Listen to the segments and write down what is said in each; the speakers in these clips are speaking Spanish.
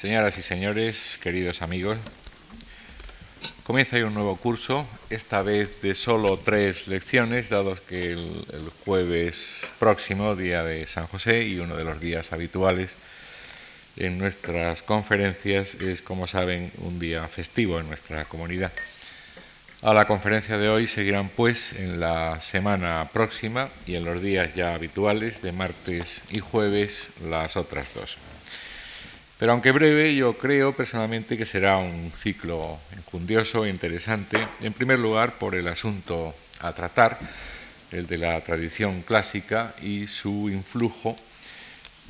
Señoras y señores, queridos amigos, comienza hoy un nuevo curso, esta vez de solo tres lecciones, dado que el, el, jueves próximo, día de San José, y uno de los días habituales en nuestras conferencias es, como saben, un día festivo en nuestra comunidad. A la conferencia de hoy seguirán, pues, en la semana próxima y en los días ya habituales de martes y jueves las otras dos. Pero aunque breve, yo creo personalmente que será un ciclo enjundioso e interesante, en primer lugar por el asunto a tratar, el de la tradición clásica y su influjo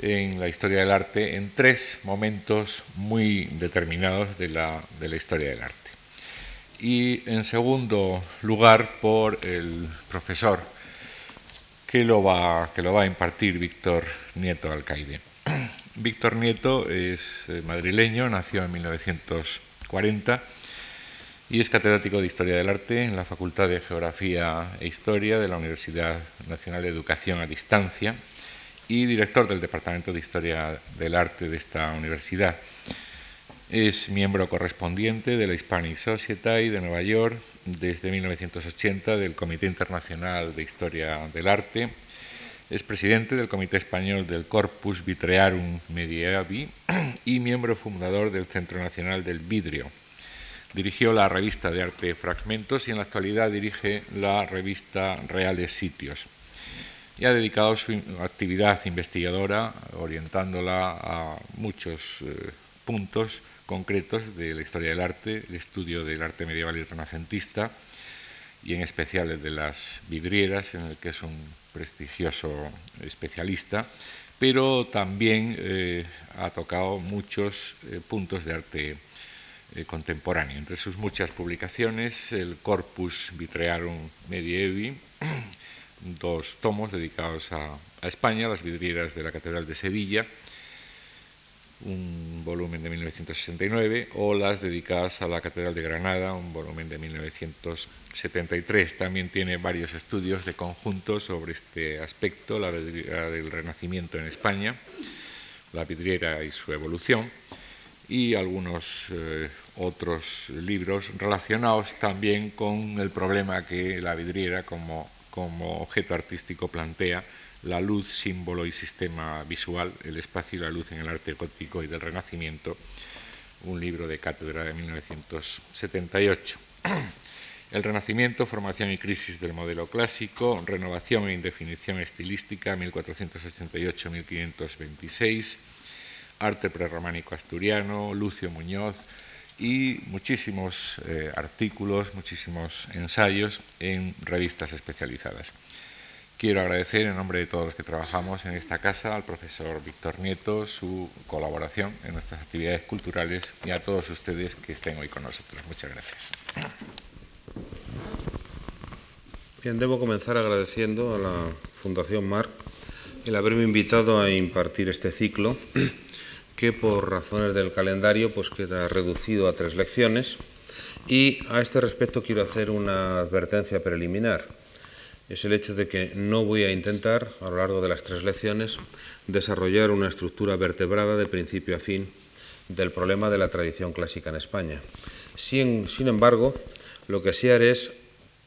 en la historia del arte en tres momentos muy determinados de la, historia del arte. Y en segundo lugar por el profesor que lo va, que lo va a impartir Víctor Nieto Alcaide. Víctor Nieto es eh, madrileño, nació en 1940 y es catedrático de Historia del Arte en la Facultad de Geografía e Historia de la Universidad Nacional de Educación a Distancia y director del Departamento de Historia del Arte de esta universidad. Es miembro correspondiente de la Hispanic Society de Nueva York desde 1980 del Comité Internacional de Historia del Arte es presidente del Comité Español del Corpus Vitrearum Medievi y miembro fundador del Centro Nacional del Vidrio. Dirigió la revista de arte Fragmentos y en la actualidad dirige la revista Reales Sitios. Y ha dedicado su actividad investigadora orientándola a muchos eh, puntos concretos de la historia del arte, el estudio del arte medieval y renacentista, y en especial el de las vidrieras, en el que es un prestigioso especialista, pero también eh, ha tocado muchos eh, puntos de arte eh, contemporáneo. Entre sus muchas publicaciones, el Corpus Vitrearum Medievi, dos tomos dedicados a, a España, las vidrieras de la Catedral de Sevilla, un volumen de 1969, o las dedicadas a la Catedral de Granada, un volumen de 1973. También tiene varios estudios de conjunto sobre este aspecto, la vidriera del Renacimiento en España, la vidriera y su evolución, y algunos eh, otros libros relacionados también con el problema que la vidriera como, como objeto artístico plantea la luz, símbolo y sistema visual, el espacio y la luz en el arte gótico y del Renacimiento, un libro de cátedra de 1978. El Renacimiento, formación y crisis del modelo clásico, renovación e indefinición estilística, 1488-1526, arte prerrománico asturiano, Lucio Muñoz y muchísimos eh, artículos, muchísimos ensayos en revistas especializadas. Quiero agradecer en nombre de todos los que trabajamos en esta casa al profesor Víctor Nieto su colaboración en nuestras actividades culturales y a todos ustedes que estén hoy con nosotros. Muchas gracias. Bien, debo comenzar agradeciendo a la Fundación Mar el haberme invitado a impartir este ciclo que por razones del calendario pues queda reducido a tres lecciones y a este respecto quiero hacer una advertencia preliminar es el hecho de que no voy a intentar, a lo largo de las tres lecciones, desarrollar una estructura vertebrada de principio a fin del problema de la tradición clásica en España. Sin, embargo, lo que sí haré es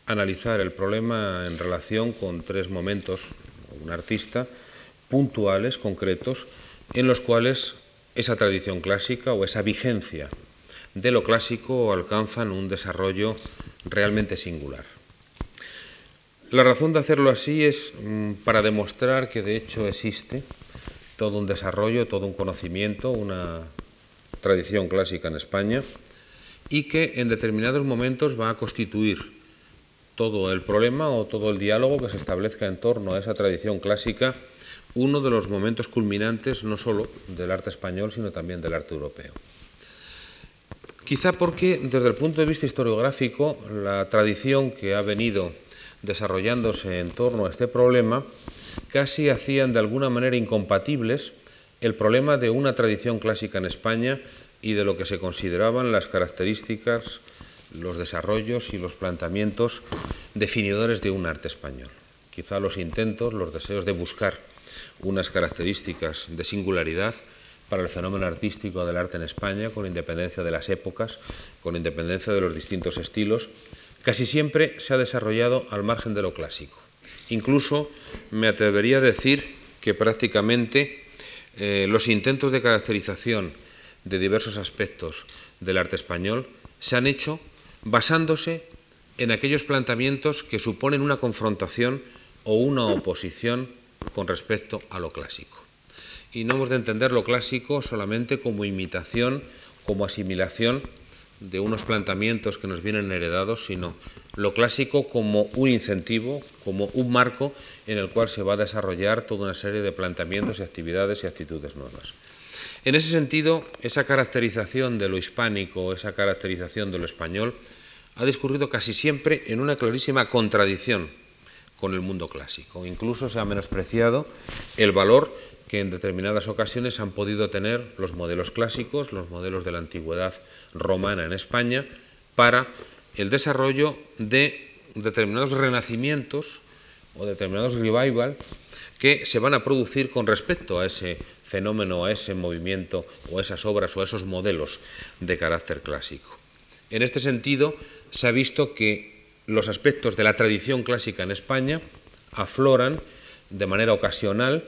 analizar el problema en relación con tres momentos, un artista, puntuales, concretos, en los cuales esa tradición clásica o esa vigencia de lo clásico alcanzan un desarrollo realmente singular. La razón de hacerlo así es mm, para demostrar que de hecho existe todo un desarrollo, todo un conocimiento, una tradición clásica en España y que en determinados momentos va a constituir todo el problema o todo el diálogo que se establezca en torno a esa tradición clásica uno de los momentos culminantes no solo del arte español, sino también del arte europeo. Quizá porque desde el punto de vista historiográfico la tradición que ha venido desarrollándose en torno a este problema, casi hacían de alguna manera incompatibles el problema de una tradición clásica en España y de lo que se consideraban las características, los desarrollos y los planteamientos definidores de un arte español. Quizá los intentos, los deseos de buscar unas características de singularidad para el fenómeno artístico del arte en España, con independencia de las épocas, con independencia de los distintos estilos, casi siempre se ha desarrollado al margen de lo clásico. Incluso me atrevería a decir que prácticamente eh, los intentos de caracterización de diversos aspectos del arte español se han hecho basándose en aquellos planteamientos que suponen una confrontación o una oposición con respecto a lo clásico. Y no hemos de entender lo clásico solamente como imitación, como asimilación de unos planteamientos que nos vienen heredados, sino lo clásico como un incentivo, como un marco en el cual se va a desarrollar toda una serie de planteamientos y actividades y actitudes nuevas. En ese sentido, esa caracterización de lo hispánico, esa caracterización de lo español, ha discurrido casi siempre en una clarísima contradicción con el mundo clásico. Incluso se ha menospreciado el valor que en determinadas ocasiones han podido tener los modelos clásicos, los modelos de la antigüedad romana en España, para el desarrollo de determinados renacimientos o determinados revival que se van a producir con respecto a ese fenómeno, a ese movimiento o a esas obras o a esos modelos de carácter clásico. En este sentido, se ha visto que los aspectos de la tradición clásica en España afloran de manera ocasional,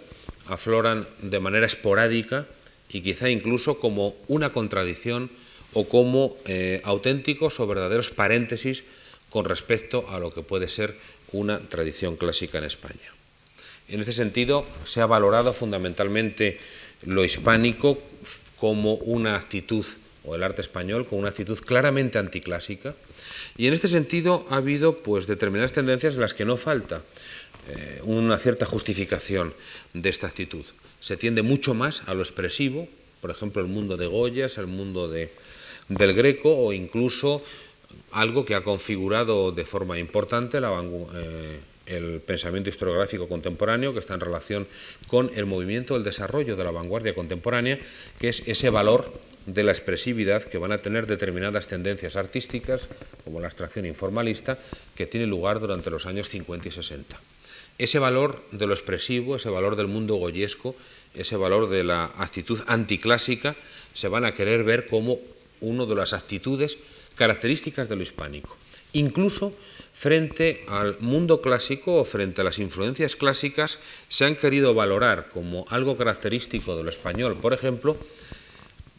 afloran de manera esporádica y quizá incluso como una contradicción o como eh, auténticos o verdaderos paréntesis con respecto a lo que puede ser una tradición clásica en España. En este sentido, se ha valorado fundamentalmente lo hispánico como una actitud, o el arte español, como una actitud claramente anticlásica, y en este sentido ha habido pues, determinadas tendencias en las que no falta eh, una cierta justificación de esta actitud. Se tiende mucho más a lo expresivo, por ejemplo, el mundo de Goyas, el mundo de, del Greco, o incluso algo que ha configurado de forma importante la, eh, el pensamiento historiográfico contemporáneo, que está en relación con el movimiento, el desarrollo de la vanguardia contemporánea, que es ese valor de la expresividad que van a tener determinadas tendencias artísticas, como la abstracción informalista, que tiene lugar durante los años 50 y 60. Ese valor de lo expresivo, ese valor del mundo goyesco, ese valor de la actitud anticlásica, se van a querer ver como una de las actitudes características de lo hispánico. Incluso frente al mundo clásico o frente a las influencias clásicas se han querido valorar como algo característico de lo español, por ejemplo,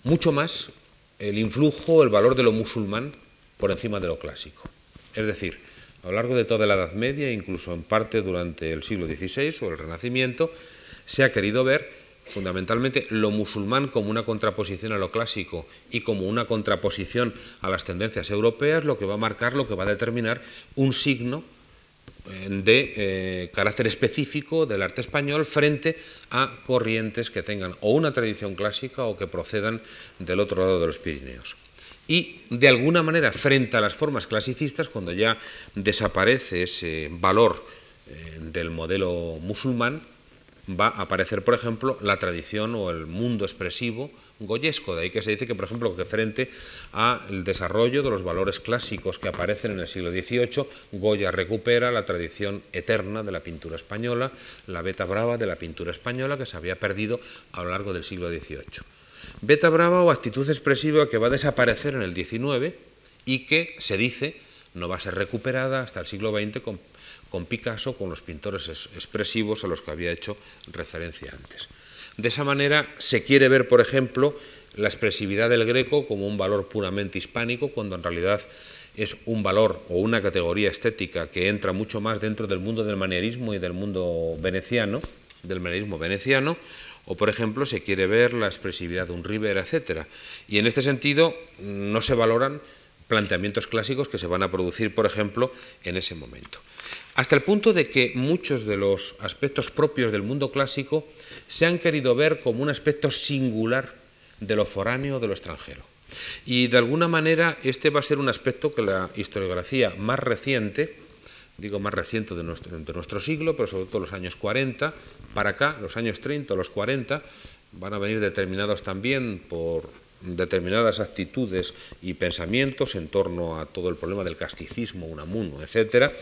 mucho más el influjo, el valor de lo musulmán por encima de lo clásico. Es decir, a lo largo de toda la Edad Media, incluso en parte durante el siglo XVI o el Renacimiento, se ha querido ver fundamentalmente lo musulmán como una contraposición a lo clásico y como una contraposición a las tendencias europeas, lo que va a marcar, lo que va a determinar un signo eh, de eh, carácter específico del arte español frente a corrientes que tengan o una tradición clásica o que procedan del otro lado de los Pirineos. Y de alguna manera, frente a las formas clasicistas, cuando ya desaparece ese valor eh, del modelo musulmán, va a aparecer, por ejemplo, la tradición o el mundo expresivo goyesco. De ahí que se dice que, por ejemplo, que frente al desarrollo de los valores clásicos que aparecen en el siglo XVIII, Goya recupera la tradición eterna de la pintura española, la beta brava de la pintura española que se había perdido a lo largo del siglo XVIII. Beta brava o actitud expresiva que va a desaparecer en el XIX y que se dice no va a ser recuperada hasta el siglo XX con Picasso, con los pintores expresivos a los que había hecho referencia antes. De esa manera se quiere ver, por ejemplo, la expresividad del greco como un valor puramente hispánico, cuando en realidad es un valor o una categoría estética que entra mucho más dentro del mundo del manierismo y del mundo veneciano, del manierismo veneciano, o por ejemplo se quiere ver la expresividad de un Rivera, etc. Y en este sentido no se valoran planteamientos clásicos que se van a producir, por ejemplo, en ese momento hasta el punto de que muchos de los aspectos propios del mundo clásico se han querido ver como un aspecto singular de lo foráneo, de lo extranjero. Y de alguna manera este va a ser un aspecto que la historiografía más reciente, digo más reciente de nuestro, siglo, pero sobre todo los años 40, para acá, los años 30 los 40, van a venir determinados también por determinadas actitudes y pensamientos en torno a todo el problema del casticismo, Unamuno, etcétera,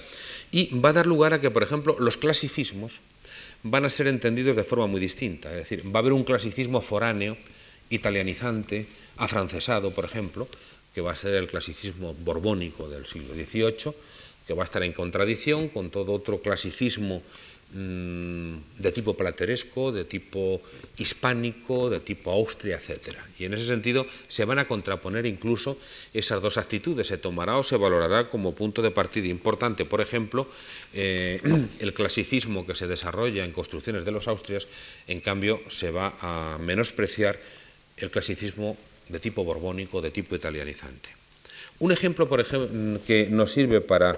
y va a dar lugar a que, por ejemplo, los clasicismos van a ser entendidos de forma muy distinta. Es decir, va a haber un clasicismo foráneo italianizante, afrancesado, por ejemplo, que va a ser el clasicismo borbónico del siglo XVIII, que va a estar en contradicción con todo otro clasicismo mm, de tipo plateresco, de tipo hispánico, de tipo Austria, etc. Y en ese sentido se van a contraponer incluso esas dos actitudes, se tomará o se valorará como punto de partida importante, por ejemplo, eh, el clasicismo que se desarrolla en construcciones de los Austrias, en cambio se va a menospreciar el clasicismo de tipo borbónico, de tipo italianizante. Un ejemplo, por ejemplo, que nos sirve para,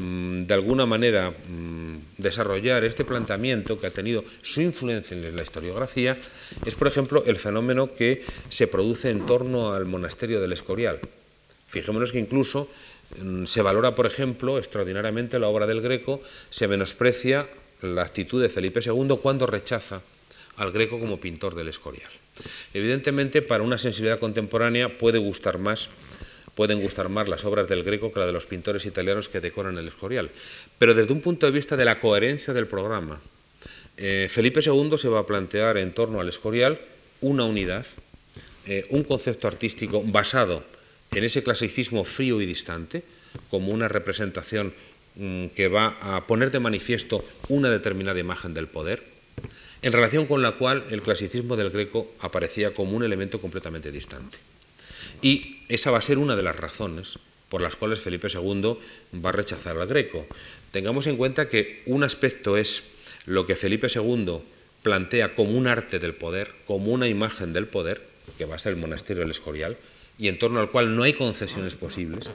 mm, de alguna manera, mm, desarrollar este planteamiento que ha tenido su influencia en la historiografía, es, por ejemplo, el fenómeno que se produce en torno al monasterio del Escorial. Fijémonos que incluso mm, se valora, por ejemplo, extraordinariamente la obra del Greco, se menosprecia la actitud de Felipe II cuando rechaza al Greco como pintor del Escorial. Evidentemente, para una sensibilidad contemporánea puede gustar más, pueden gustar más las obras del Greco que las de los pintores italianos que decoran el Escorial. Pero desde un punto de vista de la coherencia del programa, eh, Felipe II se va a plantear en torno al Escorial una unidad, eh, un concepto artístico basado en ese clasicismo frío y distante, como una representación mm, que va a poner de manifiesto una determinada imagen del poder, en relación con la cual el clasicismo del greco aparecía como un elemento completamente distante. Y esa va a ser una de las razones por las cuales Felipe II va a rechazar al greco. Tengamos en cuenta que un aspecto es lo que Felipe II plantea como un arte del poder, como una imagen del poder, que va a ser el monasterio del Escorial, y en torno al cual no hay concesiones posibles.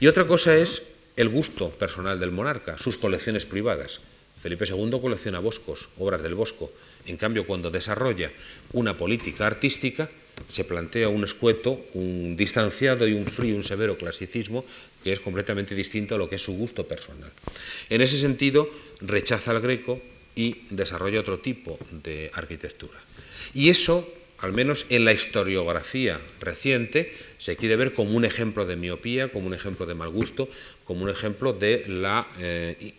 Y otra cosa es el gusto personal del monarca, sus colecciones privadas. Felipe II colecciona boscos, obras del bosco, en cambio, cuando desarrolla una política artística, se plantea un escueto, un distanciado y un frío, un severo clasicismo que es completamente distinto a lo que es su gusto personal. En ese sentido, rechaza al greco y desarrolla otro tipo de arquitectura. Y eso, al menos en la historiografía reciente, se quiere ver como un ejemplo de miopía, como un ejemplo de mal gusto, como un ejemplo de la eh,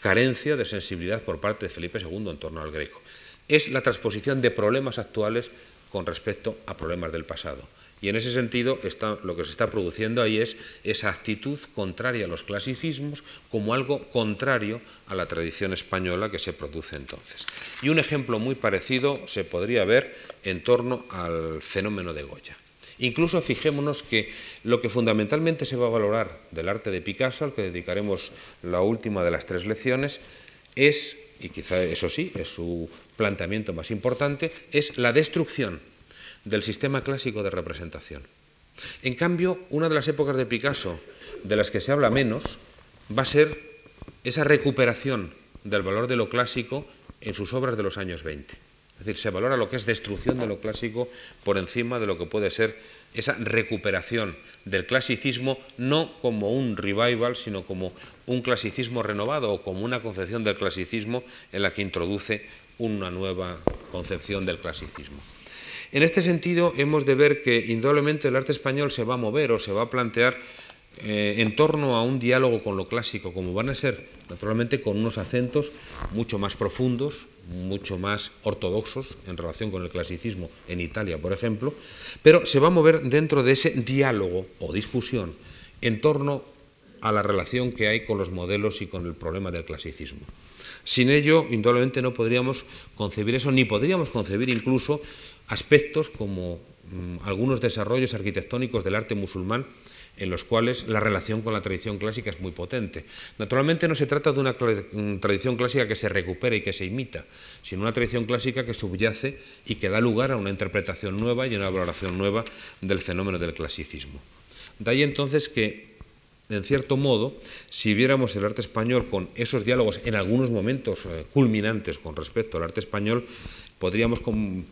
carencia de sensibilidad por parte de Felipe II en torno al greco es la transposición de problemas actuales con respecto a problemas del pasado. Y en ese sentido lo que se está produciendo ahí es esa actitud contraria a los clasicismos como algo contrario a la tradición española que se produce entonces. Y un ejemplo muy parecido se podría ver en torno al fenómeno de Goya. Incluso fijémonos que lo que fundamentalmente se va a valorar del arte de Picasso, al que dedicaremos la última de las tres lecciones, es y quizá eso sí es su planteamiento más importante, es la destrucción del sistema clásico de representación. En cambio, una de las épocas de Picasso de las que se habla menos va a ser esa recuperación del valor de lo clásico en sus obras de los años 20. Es decir, se valora lo que es destrucción de lo clásico por encima de lo que puede ser esa recuperación del clasicismo, no como un revival, sino como un clasicismo renovado o como una concepción del clasicismo en la que introduce una nueva concepción del clasicismo. En este sentido, hemos de ver que indudablemente el arte español se va a mover o se va a plantear eh, en torno a un diálogo con lo clásico, como van a ser, naturalmente, con unos acentos mucho más profundos, mucho más ortodoxos en relación con el clasicismo en Italia, por ejemplo, pero se va a mover dentro de ese diálogo o discusión en torno a la relación que hay con los modelos y con el problema del clasicismo. Sin ello, indudablemente no podríamos concebir eso, ni podríamos concebir incluso aspectos como mm, algunos desarrollos arquitectónicos del arte musulmán en los cuales la relación con la tradición clásica es muy potente. Naturalmente no se trata de una tradición clásica que se recupera y que se imita, sino una tradición clásica que subyace y que da lugar a una interpretación nueva y una valoración nueva del fenómeno del clasicismo. De ahí entonces que, en cierto modo, si viéramos el arte español con esos diálogos en algunos momentos eh, culminantes con respecto al arte español, podríamos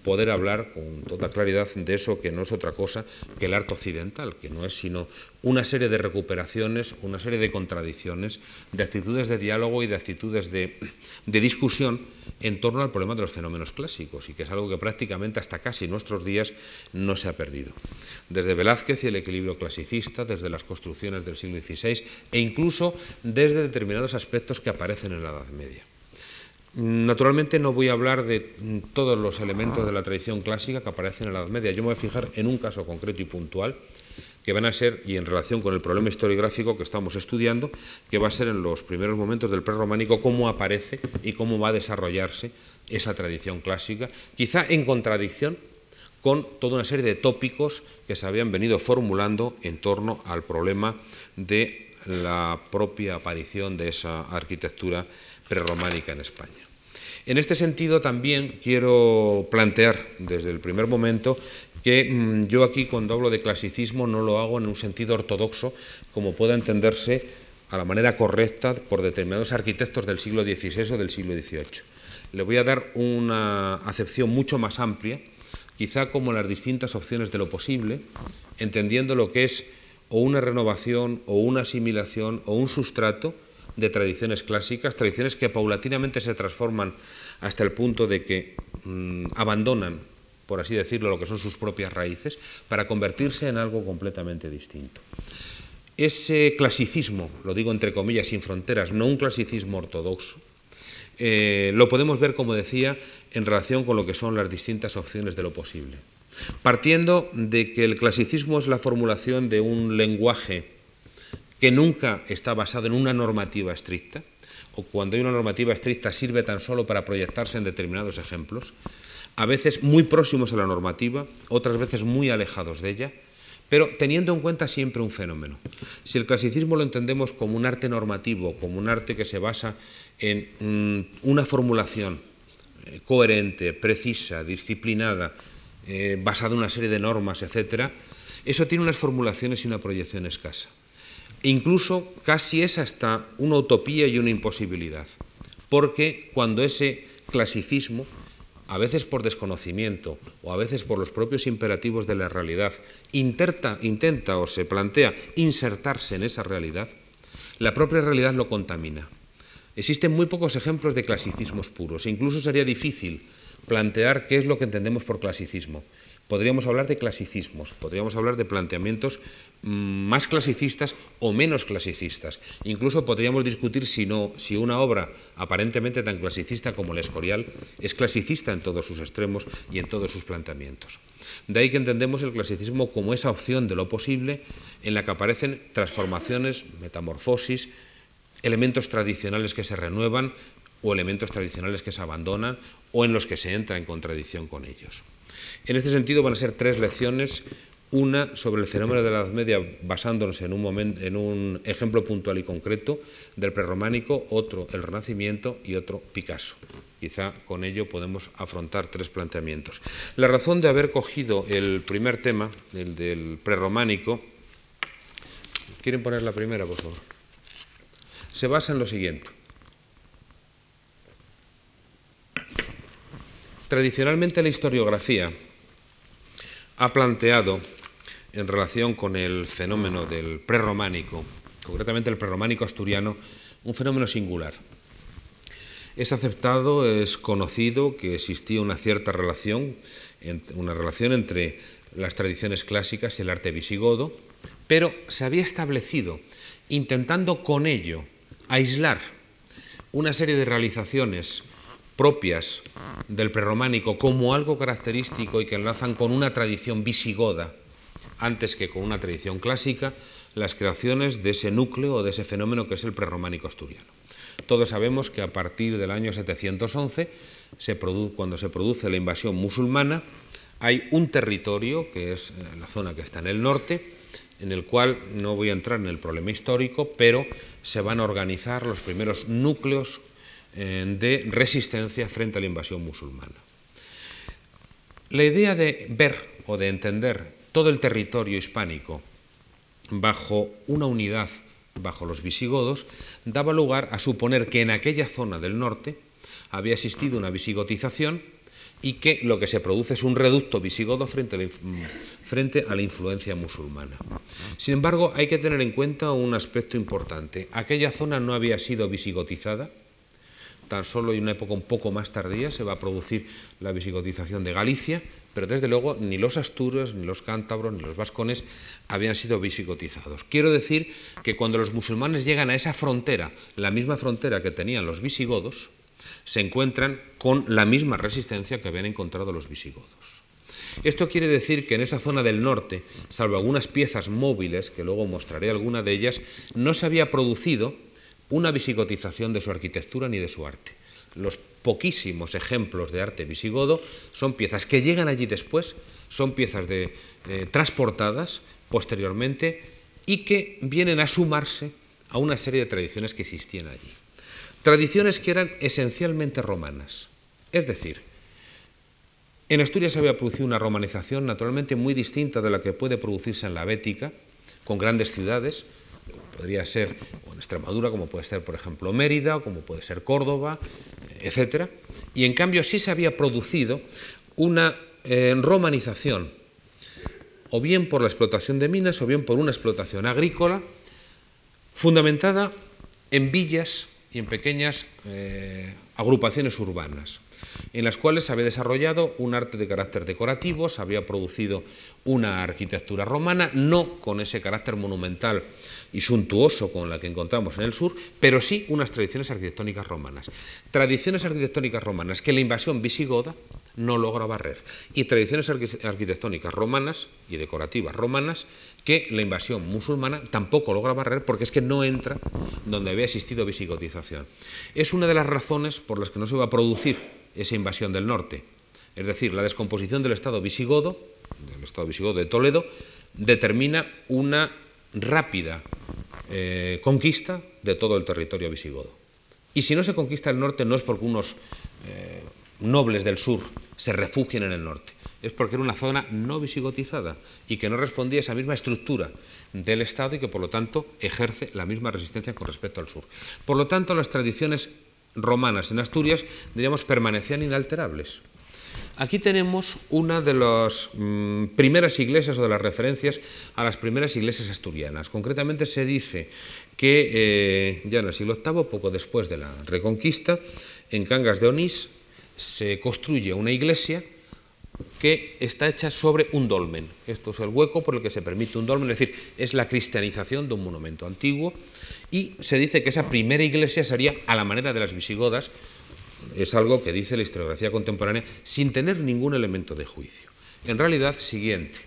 poder hablar con toda claridad de eso que no es otra cosa que el arte occidental, que no es sino una serie de recuperaciones, una serie de contradicciones, de actitudes de diálogo y de actitudes de, discusión en torno al problema de los fenómenos clásicos, y que es algo que prácticamente hasta casi nuestros días no se ha perdido. Desde Velázquez y el equilibrio clasicista, desde las construcciones del siglo XVI e incluso desde determinados aspectos que aparecen en la Edad Media. Naturalmente no voy a hablar de todos los elementos de la tradición clásica que aparecen en la Edad Media. Yo me voy a fijar en un caso concreto y puntual que van a ser, y en relación con el problema historiográfico que estamos estudiando, que va a ser en los primeros momentos del prerrománico cómo aparece y cómo va a desarrollarse esa tradición clásica, quizá en contradicción con toda una serie de tópicos que se habían venido formulando en torno al problema de la propia aparición de esa arquitectura prerrománica en España. En este sentido también quiero plantear desde el primer momento que mm, yo aquí cuando hablo de clasicismo no lo hago en un sentido ortodoxo como pueda entenderse a la manera correcta por determinados arquitectos del siglo XVI o del siglo XVIII. Le voy a dar una acepción mucho más amplia, quizá como las distintas opciones de lo posible, entendiendo lo que es o una renovación o una asimilación o un sustrato de tradiciones clásicas, tradiciones que paulatinamente se transforman hasta el punto de que mm, abandonan, por así decirlo, lo que son sus propias raíces, para convertirse en algo completamente distinto. Ese clasicismo, lo digo entre comillas, sin fronteras, no un clasicismo ortodoxo, eh, lo podemos ver, como decía, en relación con lo que son las distintas opciones de lo posible. Partiendo de que el clasicismo es la formulación de un lenguaje que nunca está basado en una normativa estricta, o cuando hay una normativa estricta sirve tan solo para proyectarse en determinados ejemplos, a veces muy próximos a la normativa, otras veces muy alejados de ella, pero teniendo en cuenta siempre un fenómeno. Si el clasicismo lo entendemos como un arte normativo, como un arte que se basa en mm, una formulación eh, coherente, precisa, disciplinada, eh, basada en una serie de normas, etc., eso tiene unas formulaciones y una proyección escasa. Incluso casi es hasta una utopía y una imposibilidad, porque cuando ese clasicismo, a veces por desconocimiento o a veces por los propios imperativos de la realidad, intenta, intenta o se plantea insertarse en esa realidad, la propia realidad lo contamina. Existen muy pocos ejemplos de clasicismos puros e incluso sería difícil plantear qué es lo que entendemos por clasicismo. Podríamos hablar de clasicismos, podríamos hablar de planteamientos mm, más clasicistas o menos clasicistas. Incluso podríamos discutir si, no, si una obra aparentemente tan clasicista como el Escorial es clasicista en todos sus extremos y en todos sus planteamientos. De ahí que entendemos el clasicismo como esa opción de lo posible en la que aparecen transformaciones, metamorfosis, elementos tradicionales que se renuevan o elementos tradicionales que se abandonan o en los que se entra en contradicción con ellos. En este sentido van a ser tres lecciones, una sobre el fenómeno de la Edad Media basándonos en un, en un ejemplo puntual y concreto del prerrománico, otro el Renacimiento y otro Picasso. Quizá con ello podemos afrontar tres planteamientos. La razón de haber cogido el primer tema, el del prerrománico, ¿quieren poner la primera, por favor? se basa en lo siguiente. Tradicionalmente la historiografía ha planteado en relación con el fenómeno del prerrománico, concretamente el prerrománico asturiano, un fenómeno singular. Es aceptado, es conocido que existía una cierta relación, una relación entre las tradiciones clásicas y el arte visigodo, pero se había establecido, intentando con ello aislar una serie de realizaciones propias del prerrománico como algo característico y que enlazan con una tradición visigoda antes que con una tradición clásica, las creaciones de ese núcleo o de ese fenómeno que es el prerrománico asturiano. Todos sabemos que a partir del año 711, cuando se produce la invasión musulmana, hay un territorio, que es la zona que está en el norte, en el cual no voy a entrar en el problema histórico, pero se van a organizar los primeros núcleos eh, de resistencia frente a la invasión musulmana. La idea de ver o de entender todo el territorio hispánico bajo una unidad, bajo los visigodos, daba lugar a suponer que en aquella zona del norte había existido una visigotización y que lo que se produce es un reducto visigodo frente a, la, frente a la influencia musulmana. Sin embargo, hay que tener en cuenta un aspecto importante. Aquella zona no había sido visigotizada, solo en una época un poco más tardía se va a producir la visigotización de Galicia, pero desde luego ni los astures, ni los cántabros, ni los vascones habían sido visigotizados. Quiero decir que cuando los musulmanes llegan a esa frontera, la misma frontera que tenían los visigodos, se encuentran con la misma resistencia que habían encontrado los visigodos. Esto quiere decir que en esa zona del norte, salvo algunas piezas móviles, que luego mostraré alguna de ellas, no se había producido una visigotización de su arquitectura ni de su arte. Los poquísimos ejemplos de arte visigodo son piezas que llegan allí después, son piezas de, eh, transportadas posteriormente y que vienen a sumarse a una serie de tradiciones que existían allí. Tradiciones que eran esencialmente romanas. Es decir, en Asturias se había producido una romanización naturalmente muy distinta de la que puede producirse en la Bética, con grandes ciudades, podría ser en Extremadura, como puede ser, por ejemplo, Mérida, como puede ser Córdoba, etc. Y en cambio sí se había producido una eh, romanización, o bien por la explotación de minas, o bien por una explotación agrícola, fundamentada en villas y en pequeñas eh, agrupaciones urbanas en las cuales se había desarrollado un arte de carácter decorativo, se había producido una arquitectura romana, no con ese carácter monumental y suntuoso con la que encontramos en el sur, pero sí unas tradiciones arquitectónicas romanas. Tradiciones arquitectónicas romanas que la invasión visigoda no logra barrer, y tradiciones arquitectónicas romanas y decorativas romanas que la invasión musulmana tampoco logra barrer porque es que no entra donde había existido visigotización. Es una de las razones por las que no se va a producir esa invasión del norte. Es decir, la descomposición del Estado visigodo, del Estado visigodo de Toledo, determina una rápida eh, conquista de todo el territorio visigodo. Y si no se conquista el norte no es porque unos eh, nobles del sur se refugien en el norte, es porque era una zona no visigotizada y que no respondía a esa misma estructura del Estado y que por lo tanto ejerce la misma resistencia con respecto al sur. Por lo tanto, las tradiciones romanas en Asturias, diríamos, permanecían inalterables. Aquí tenemos una de las mm, primeras iglesias o de las referencias a las primeras iglesias asturianas. Concretamente se dice que eh, ya en el siglo VIII, poco después de la Reconquista, en Cangas de Onís se construye una iglesia que está hecha sobre un dolmen. Esto es el hueco por el que se permite un dolmen, es decir, es la cristianización de un monumento antiguo y se dice que esa primera iglesia sería a la manera de las visigodas, es algo que dice la historiografía contemporánea sin tener ningún elemento de juicio. En realidad, siguiente.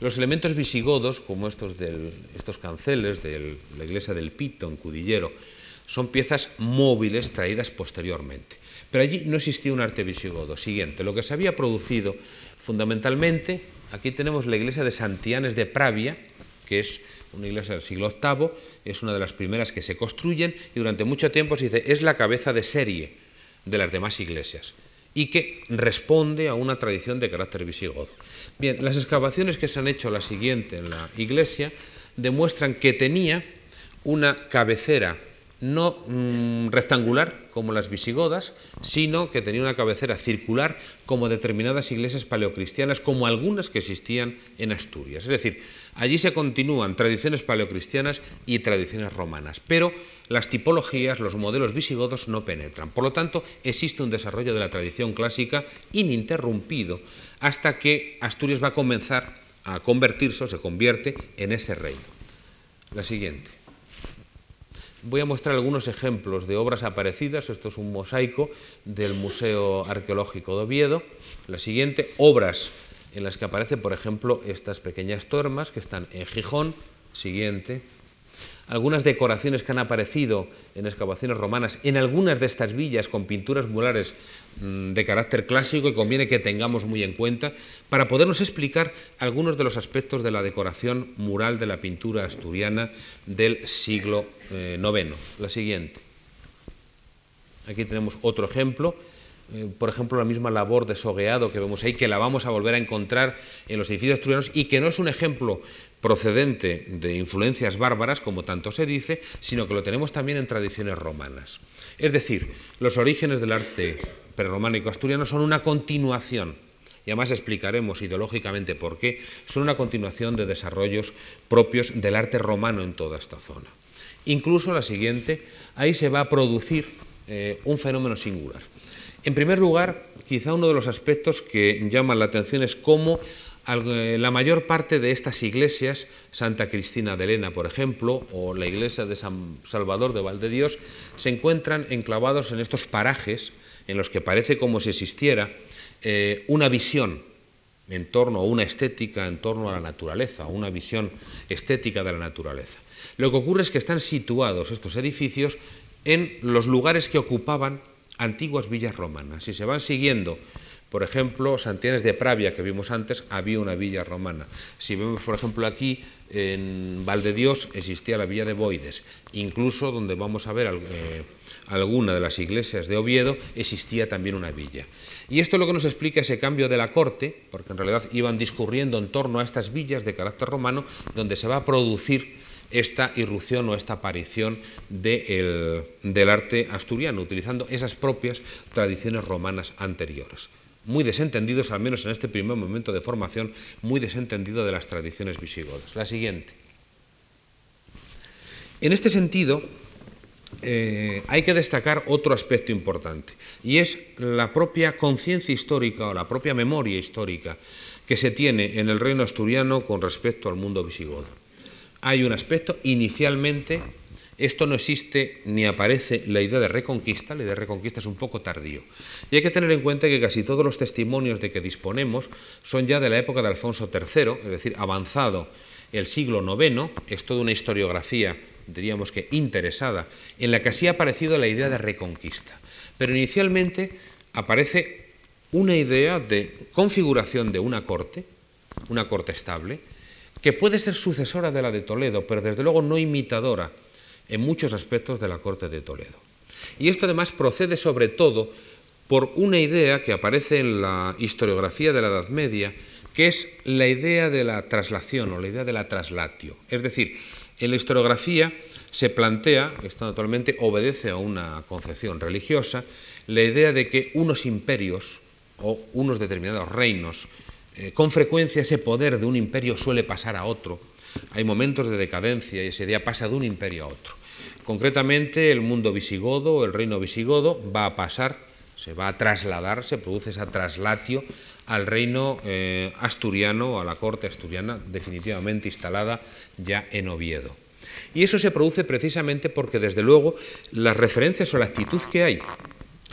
Los elementos visigodos, como estos, estos canceles de la iglesia del Pito en Cudillero, son piezas móviles traídas posteriormente. Pero allí no existía un arte visigodo. Siguiente, lo que se había producido fundamentalmente, aquí tenemos la iglesia de Santianes de Pravia, que es una iglesia del siglo VIII, es una de las primeras que se construyen y durante mucho tiempo se dice es la cabeza de serie de las demás iglesias y que responde a una tradición de carácter visigodo. Bien, las excavaciones que se han hecho la siguiente en la iglesia demuestran que tenía una cabecera no mm, rectangular como las visigodas, sino que tenía una cabecera circular como determinadas iglesias paleocristianas, como algunas que existían en Asturias. Es decir, allí se continúan tradiciones paleocristianas y tradiciones romanas, pero las tipologías, los modelos visigodos no penetran. Por lo tanto, existe un desarrollo de la tradición clásica ininterrumpido hasta que Asturias va a comenzar a convertirse o se convierte en ese reino. La siguiente. Voy a mostrar algunos ejemplos de obras aparecidas. Esto es un mosaico del Museo Arqueológico de Oviedo. La siguiente, obras en las que aparecen, por ejemplo, estas pequeñas tormas que están en Gijón. Siguiente algunas decoraciones que han aparecido en excavaciones romanas en algunas de estas villas con pinturas murales mm, de carácter clásico y conviene que tengamos muy en cuenta para podernos explicar algunos de los aspectos de la decoración mural de la pintura asturiana del siglo IX. Eh, la siguiente. Aquí tenemos otro ejemplo eh, por ejemplo, la misma labor de sogueado que vemos ahí, que la vamos a volver a encontrar en los edificios asturianos y que no es un ejemplo procedente de influencias bárbaras, como tanto se dice, sino que lo tenemos también en tradiciones romanas. Es decir, los orígenes del arte prerrománico asturiano son una continuación, y además explicaremos ideológicamente por qué, son una continuación de desarrollos propios del arte romano en toda esta zona. Incluso la siguiente, ahí se va a producir eh, un fenómeno singular. En primer lugar, quizá uno de los aspectos que llaman la atención es cómo eh, la mayor parte de estas iglesias, Santa Cristina de Elena, por ejemplo, o la iglesia de San Salvador de Valdedios, se encuentran enclavados en estos parajes en los que parece como si existiera eh, una visión en torno a una estética, en torno a la naturaleza, una visión estética de la naturaleza. Lo que ocurre es que están situados estos edificios en los lugares que ocupaban antiguas villas romanas. Si se van siguiendo por ejemplo, Santianes de Pravia, que vimos antes, había una villa romana. Si vemos, por ejemplo, aquí en Dios existía la villa de Boides. Incluso donde vamos a ver eh, alguna de las iglesias de Oviedo, existía también una villa. Y esto es lo que nos explica ese cambio de la corte, porque en realidad iban discurriendo en torno a estas villas de carácter romano, donde se va a producir esta irrupción o esta aparición del arte asturiano, utilizando esas propias tradiciones romanas anteriores muy desentendidos, al menos en este primer momento de formación, muy desentendido de las tradiciones visigodas. La siguiente. En este sentido, eh, hay que destacar otro aspecto importante, y es la propia conciencia histórica o la propia memoria histórica que se tiene en el reino asturiano con respecto al mundo visigodo. Hay un aspecto inicialmente esto no existe ni aparece la idea de reconquista, la idea de reconquista es un poco tardío. Y hay que tener en cuenta que casi todos los testimonios de que disponemos son ya de la época de Alfonso III, es decir, avanzado el siglo IX, es toda una historiografía, diríamos que interesada, en la que así ha aparecido la idea de reconquista. Pero inicialmente aparece una idea de configuración de una corte, una corte estable, que puede ser sucesora de la de Toledo, pero desde luego no imitadora en muchos aspectos de la corte de Toledo. Y esto además procede sobre todo por una idea que aparece en la historiografía de la Edad Media, que es la idea de la traslación o la idea de la traslatio. Es decir, en la historiografía se plantea, esto naturalmente obedece a una concepción religiosa, la idea de que unos imperios o unos determinados reinos, eh, con frecuencia ese poder de un imperio suele pasar a otro, hay momentos de decadencia y ese día pasa de un imperio a otro. Concretamente, el mundo visigodo, el reino visigodo, va a pasar, se va a trasladar, se produce esa traslatio al reino eh, asturiano, a la corte asturiana, definitivamente instalada ya en Oviedo. Y eso se produce precisamente porque, desde luego, las referencias o la actitud que hay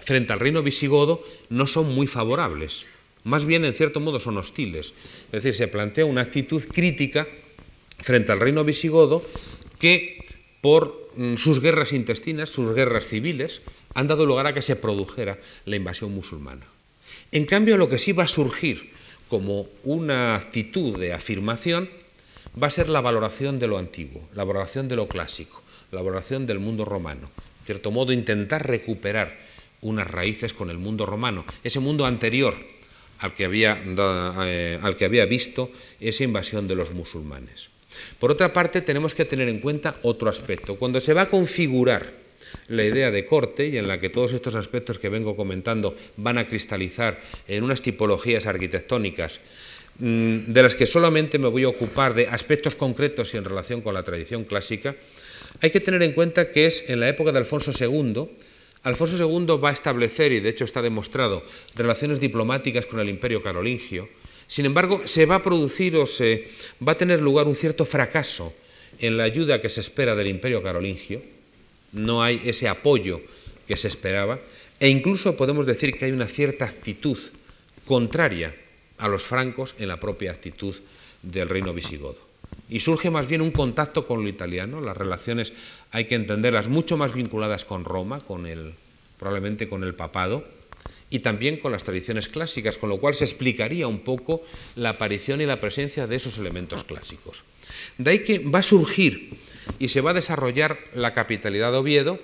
frente al reino visigodo no son muy favorables. Más bien, en cierto modo, son hostiles. Es decir, se plantea una actitud crítica frente al reino visigodo que por mm, sus guerras intestinas, sus guerras civiles, han dado lugar a que se produjera la invasión musulmana. En cambio, lo que sí va a surgir como una actitud de afirmación va a ser la valoración de lo antiguo, la valoración de lo clásico, la valoración del mundo romano. En cierto modo, intentar recuperar unas raíces con el mundo romano, ese mundo anterior al que había, eh, al que había visto esa invasión de los musulmanes. Por otra parte, tenemos que tener en cuenta otro aspecto. Cuando se va a configurar la idea de corte y en la que todos estos aspectos que vengo comentando van a cristalizar en unas tipologías arquitectónicas mm, de las que solamente me voy a ocupar de aspectos concretos y en relación con la tradición clásica, hay que tener en cuenta que es en la época de Alfonso II, Alfonso II va a establecer, y de hecho está demostrado, relaciones diplomáticas con el imperio carolingio, sin embargo, se va a producir o se va a tener lugar un cierto fracaso en la ayuda que se espera del imperio carolingio, no hay ese apoyo que se esperaba, e incluso podemos decir que hay una cierta actitud contraria a los francos en la propia actitud del reino visigodo. Y surge más bien un contacto con lo italiano, las relaciones hay que entenderlas mucho más vinculadas con Roma, con el, probablemente con el papado, y también con las tradiciones clásicas, con lo cual se explicaría un poco la aparición y la presencia de esos elementos clásicos. De ahí que va a surgir y se va a desarrollar la capitalidad de Oviedo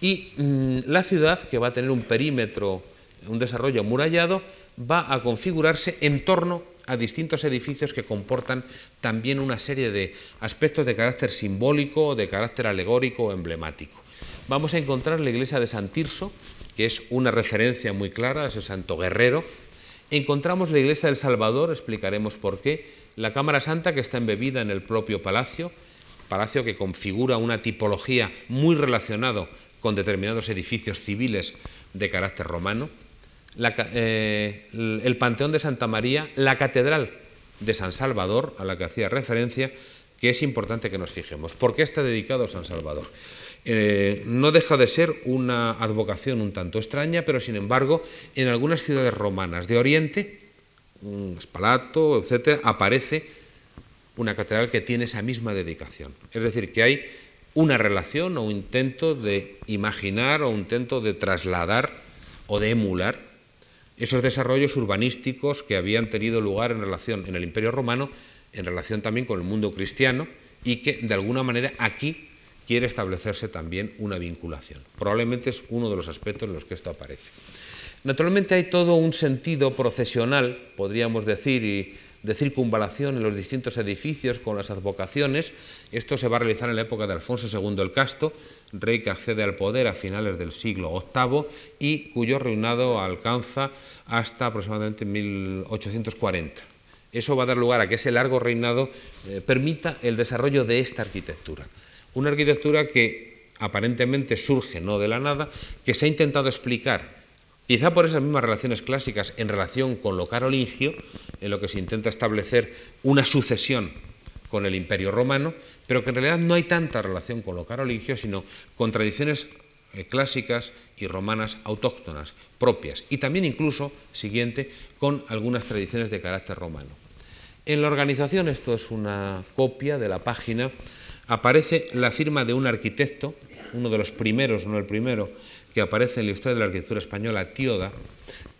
y mm, la ciudad, que va a tener un perímetro, un desarrollo amurallado, va a configurarse en torno a distintos edificios que comportan también una serie de aspectos de carácter simbólico, de carácter alegórico o emblemático. Vamos a encontrar la iglesia de San Tirso, que es una referencia muy clara a ese santo guerrero. Encontramos la iglesia del Salvador, explicaremos por qué, la Cámara Santa que está embebida en el propio palacio, palacio que configura una tipología muy relacionada con determinados edificios civiles de carácter romano, eh, el Panteón de Santa María, la catedral de San Salvador, a la que hacía referencia, que es importante que nos fijemos. ¿Por qué está dedicado a San Salvador? Eh, no deja de ser una advocación un tanto extraña, pero sin embargo, en algunas ciudades romanas de Oriente, un Espalato, etc., aparece una catedral que tiene esa misma dedicación. Es decir, que hay una relación o un intento de imaginar o un intento de trasladar o de emular esos desarrollos urbanísticos que habían tenido lugar en relación en el Imperio Romano, en relación también con el mundo cristiano y que de alguna manera aquí quiere establecerse también una vinculación. Probablemente es uno de los aspectos en los que esto aparece. Naturalmente hay todo un sentido procesional, podríamos decir, y de circunvalación en los distintos edificios con las advocaciones. Esto se va a realizar en la época de Alfonso II el Casto, rey que accede al poder a finales del siglo VIII y cuyo reinado alcanza hasta aproximadamente 1840. Eso va a dar lugar a que ese largo reinado eh, permita el desarrollo de esta arquitectura. Una arquitectura que aparentemente surge no de la nada, que se ha intentado explicar Quizá por esas mismas relaciones clásicas en relación con lo carolingio, en lo que se intenta establecer una sucesión con el Imperio Romano, pero que en realidad no hay tanta relación con lo carolingio, sino con tradiciones eh, clásicas y romanas autóctonas, propias, y también incluso, siguiente, con algunas tradiciones de carácter romano. En la organización, esto es una copia de la página, aparece la firma de un arquitecto, uno de los primeros, no el primero, que aparece en la historia de la arquitectura española, Tioda,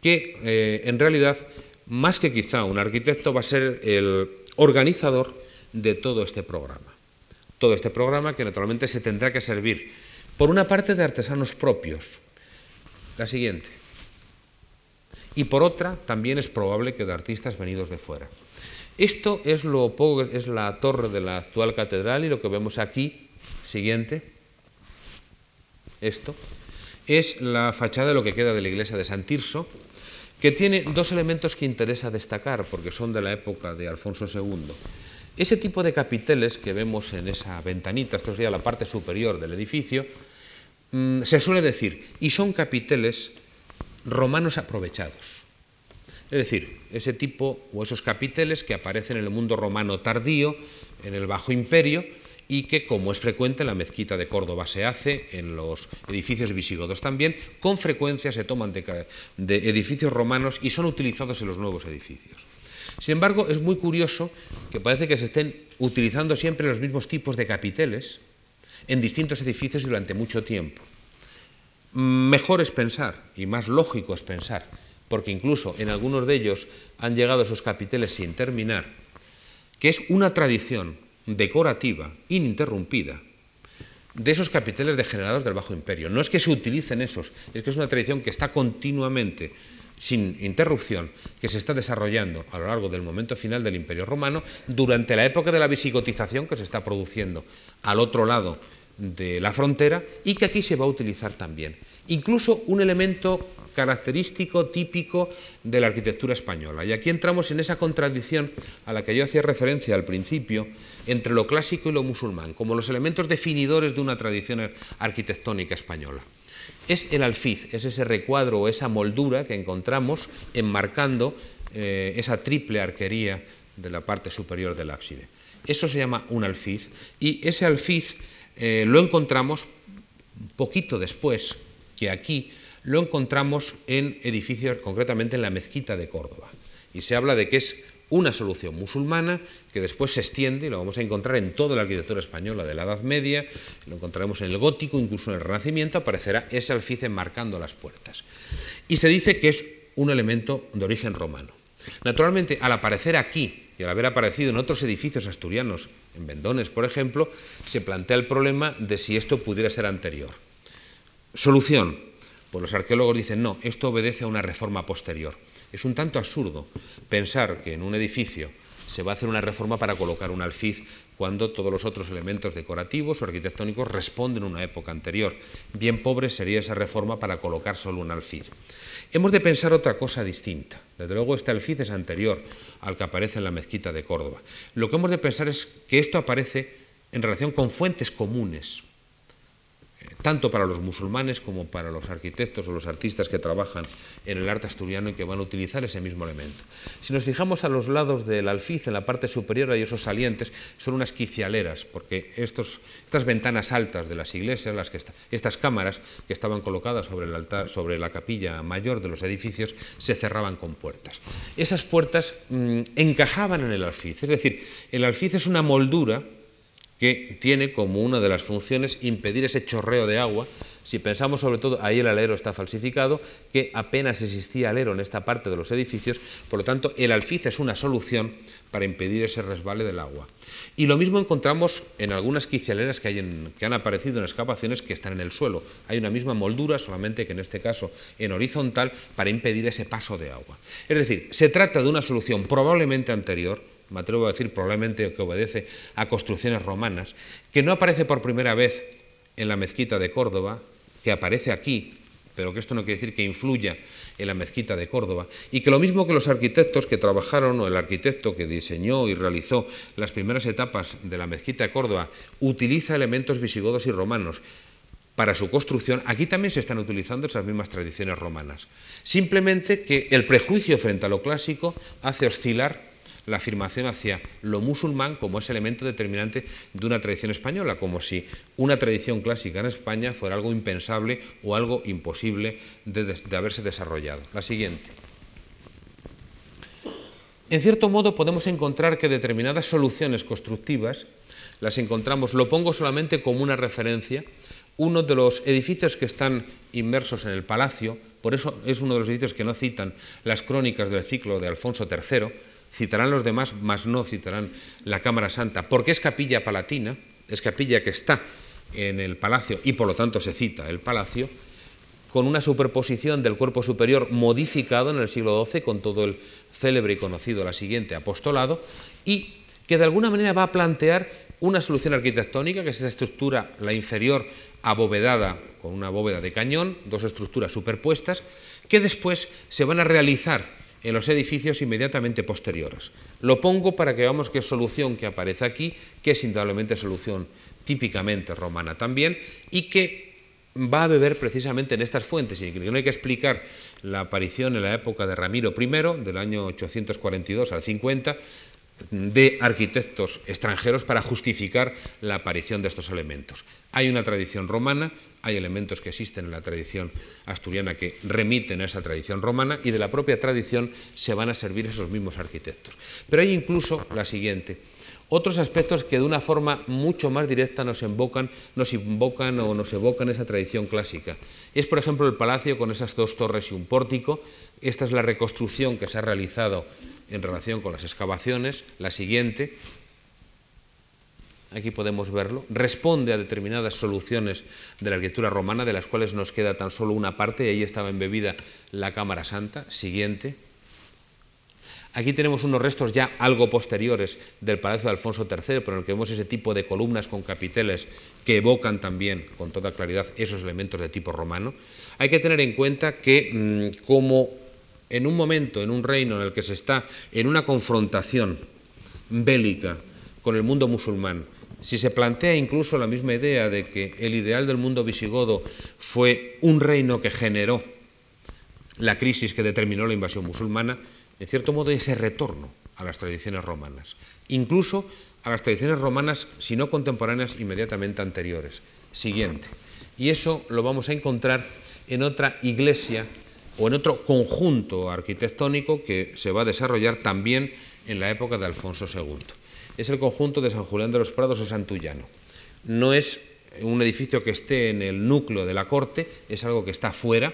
que eh, en realidad, más que quizá un arquitecto, va a ser el organizador de todo este programa. Todo este programa que naturalmente se tendrá que servir, por una parte, de artesanos propios, la siguiente, y por otra, también es probable que de artistas venidos de fuera. Esto es, lo, es la torre de la actual catedral y lo que vemos aquí, siguiente, esto, es la fachada de lo que queda de la iglesia de San Tirso, que tiene dos elementos que interesa destacar porque son de la época de Alfonso II. Ese tipo de capiteles que vemos en esa ventanita, esto sería la parte superior del edificio, mm, se suele decir, y son capiteles romanos aprovechados. Es decir, ese tipo o esos capiteles que aparecen en el mundo romano tardío, en el Bajo Imperio, y que, como es frecuente, en la mezquita de Córdoba se hace, en los edificios visigodos también, con frecuencia se toman de, edificios romanos y son utilizados en los nuevos edificios. Sin embargo, es muy curioso que parece que se estén utilizando siempre los mismos tipos de capiteles en distintos edificios durante mucho tiempo. Mejor es pensar, y más lógico es pensar, porque incluso en algunos de ellos han llegado esos capiteles sin terminar, que es una tradición decorativa, ininterrumpida, de esos capiteles degenerados del Bajo Imperio. No es que se utilicen esos, es que es una tradición que está continuamente, sin interrupción, que se está desarrollando a lo largo del momento final del Imperio Romano, durante la época de la visigotización que se está produciendo al otro lado de la frontera y que aquí se va a utilizar también. Incluso un elemento característico, típico de la arquitectura española. Y aquí entramos en esa contradicción a la que yo hacía referencia al principio entre lo clásico y lo musulmán, como los elementos definidores de una tradición arquitectónica española. Es el alfiz, es ese recuadro o esa moldura que encontramos enmarcando eh, esa triple arquería de la parte superior del ábside. Eso se llama un alfiz y ese alfiz eh, lo encontramos poquito después que aquí lo encontramos en edificios, concretamente en la mezquita de Córdoba. Y se habla de que es una solución musulmana que después se extiende, y lo vamos a encontrar en toda la arquitectura española de la Edad Media, lo encontraremos en el gótico, incluso en el Renacimiento, aparecerá ese alfice marcando las puertas. Y se dice que es un elemento de origen romano. Naturalmente, al aparecer aquí y al haber aparecido en otros edificios asturianos, en Vendones, por ejemplo, se plantea el problema de si esto pudiera ser anterior. Solución. Pues los arqueólogos dicen, no, esto obedece a una reforma posterior. Es un tanto absurdo pensar que en un edificio se va a hacer una reforma para colocar un alfiz cuando todos los otros elementos decorativos o arquitectónicos responden a una época anterior. Bien pobre sería esa reforma para colocar solo un alfiz. Hemos de pensar otra cosa distinta. Desde luego este alfiz es anterior al que aparece en la mezquita de Córdoba. Lo que hemos de pensar es que esto aparece en relación con fuentes comunes tanto para los musulmanes como para los arquitectos o los artistas que trabajan en el arte asturiano y que van a utilizar ese mismo elemento. Si nos fijamos a los lados del alfiz, en la parte superior hay esos salientes, son unas quicialeras, porque estas ventanas altas de las iglesias, las que estas cámaras que estaban colocadas sobre el altar, sobre la capilla mayor de los edificios, se cerraban con puertas. Esas puertas mm, encajaban en el alfiz, es decir, el alfiz es una moldura que tiene como una de las funciones impedir ese chorreo de agua. Si pensamos sobre todo, ahí el alero está falsificado, que apenas existía alero en esta parte de los edificios, por lo tanto el alfiz es una solución para impedir ese resbale del agua. Y lo mismo encontramos en algunas quicialeras que, hay que han aparecido en excavaciones que están en el suelo. Hay una misma moldura, solamente que en este caso en horizontal, para impedir ese paso de agua. Es decir, se trata de una solución probablemente anterior, me atrevo a decir probablemente que obedece a construcciones romanas, que no aparece por primera vez en la mezquita de Córdoba, que aparece aquí, pero que esto no quiere decir que influya en la mezquita de Córdoba, y que lo mismo que los arquitectos que trabajaron, o el arquitecto que diseñó y realizó las primeras etapas de la mezquita de Córdoba, utiliza elementos visigodos y romanos para su construcción, aquí también se están utilizando esas mismas tradiciones romanas. Simplemente que el prejuicio frente a lo clásico hace oscilar la afirmación hacia lo musulmán como ese elemento determinante de una tradición española, como si una tradición clásica en España fuera algo impensable o algo imposible de, haberse desarrollado. La siguiente. En cierto modo podemos encontrar que determinadas soluciones constructivas las encontramos, lo pongo solamente como una referencia, uno de los edificios que están inmersos en el palacio, por eso es uno de los edificios que no citan las crónicas del ciclo de Alfonso III, citarán los demás, mas no citarán la Cámara Santa, porque es capilla palatina, es capilla que está en el palacio y por lo tanto se cita el palacio, con una superposición del cuerpo superior modificado en el siglo XII con todo el célebre y conocido la siguiente apostolado y que de alguna manera va a plantear una solución arquitectónica, que es esta estructura, la inferior abovedada con una bóveda de cañón, dos estructuras superpuestas, que después se van a realizar en los edificios inmediatamente posteriores. Lo pongo para que veamos qué solución que aparece aquí, que es indudablemente solución típicamente romana también, y que va a beber precisamente en estas fuentes, y no hay que explicar la aparición en la época de Ramiro I, del año 842 al 50, de arquitectos extranjeros para justificar la aparición de estos elementos. Hay una tradición romana, hay elementos que existen en la tradición asturiana que remiten a esa tradición romana y de la propia tradición se van a servir esos mismos arquitectos. Pero hay incluso la siguiente, otros aspectos que de una forma mucho más directa nos invocan, nos invocan o nos evocan esa tradición clásica. Es, por ejemplo, el palacio con esas dos torres y un pórtico. Esta es la reconstrucción que se ha realizado en relación con las excavaciones. La siguiente, aquí podemos verlo, responde a determinadas soluciones de la arquitectura romana, de las cuales nos queda tan solo una parte, y ahí estaba embebida la Cámara Santa. Siguiente. Aquí tenemos unos restos ya algo posteriores del Palacio de Alfonso III, pero en el que vemos ese tipo de columnas con capiteles que evocan también con toda claridad esos elementos de tipo romano. Hay que tener en cuenta que mm, como en un momento, en un reino en el que se está en una confrontación bélica con el mundo musulmán, si se plantea incluso la misma idea de que el ideal del mundo visigodo fue un reino que generó la crisis que determinó la invasión musulmana, en cierto modo ese retorno a las tradiciones romanas, incluso a las tradiciones romanas, si no contemporáneas, inmediatamente anteriores. Siguiente. Y eso lo vamos a encontrar en otra iglesia o en otro conjunto arquitectónico que se va a desarrollar también en la época de Alfonso II es el conjunto de San Julián de los Prados o Santullano. No es un edificio que esté en el núcleo de la corte, es algo que está fuera,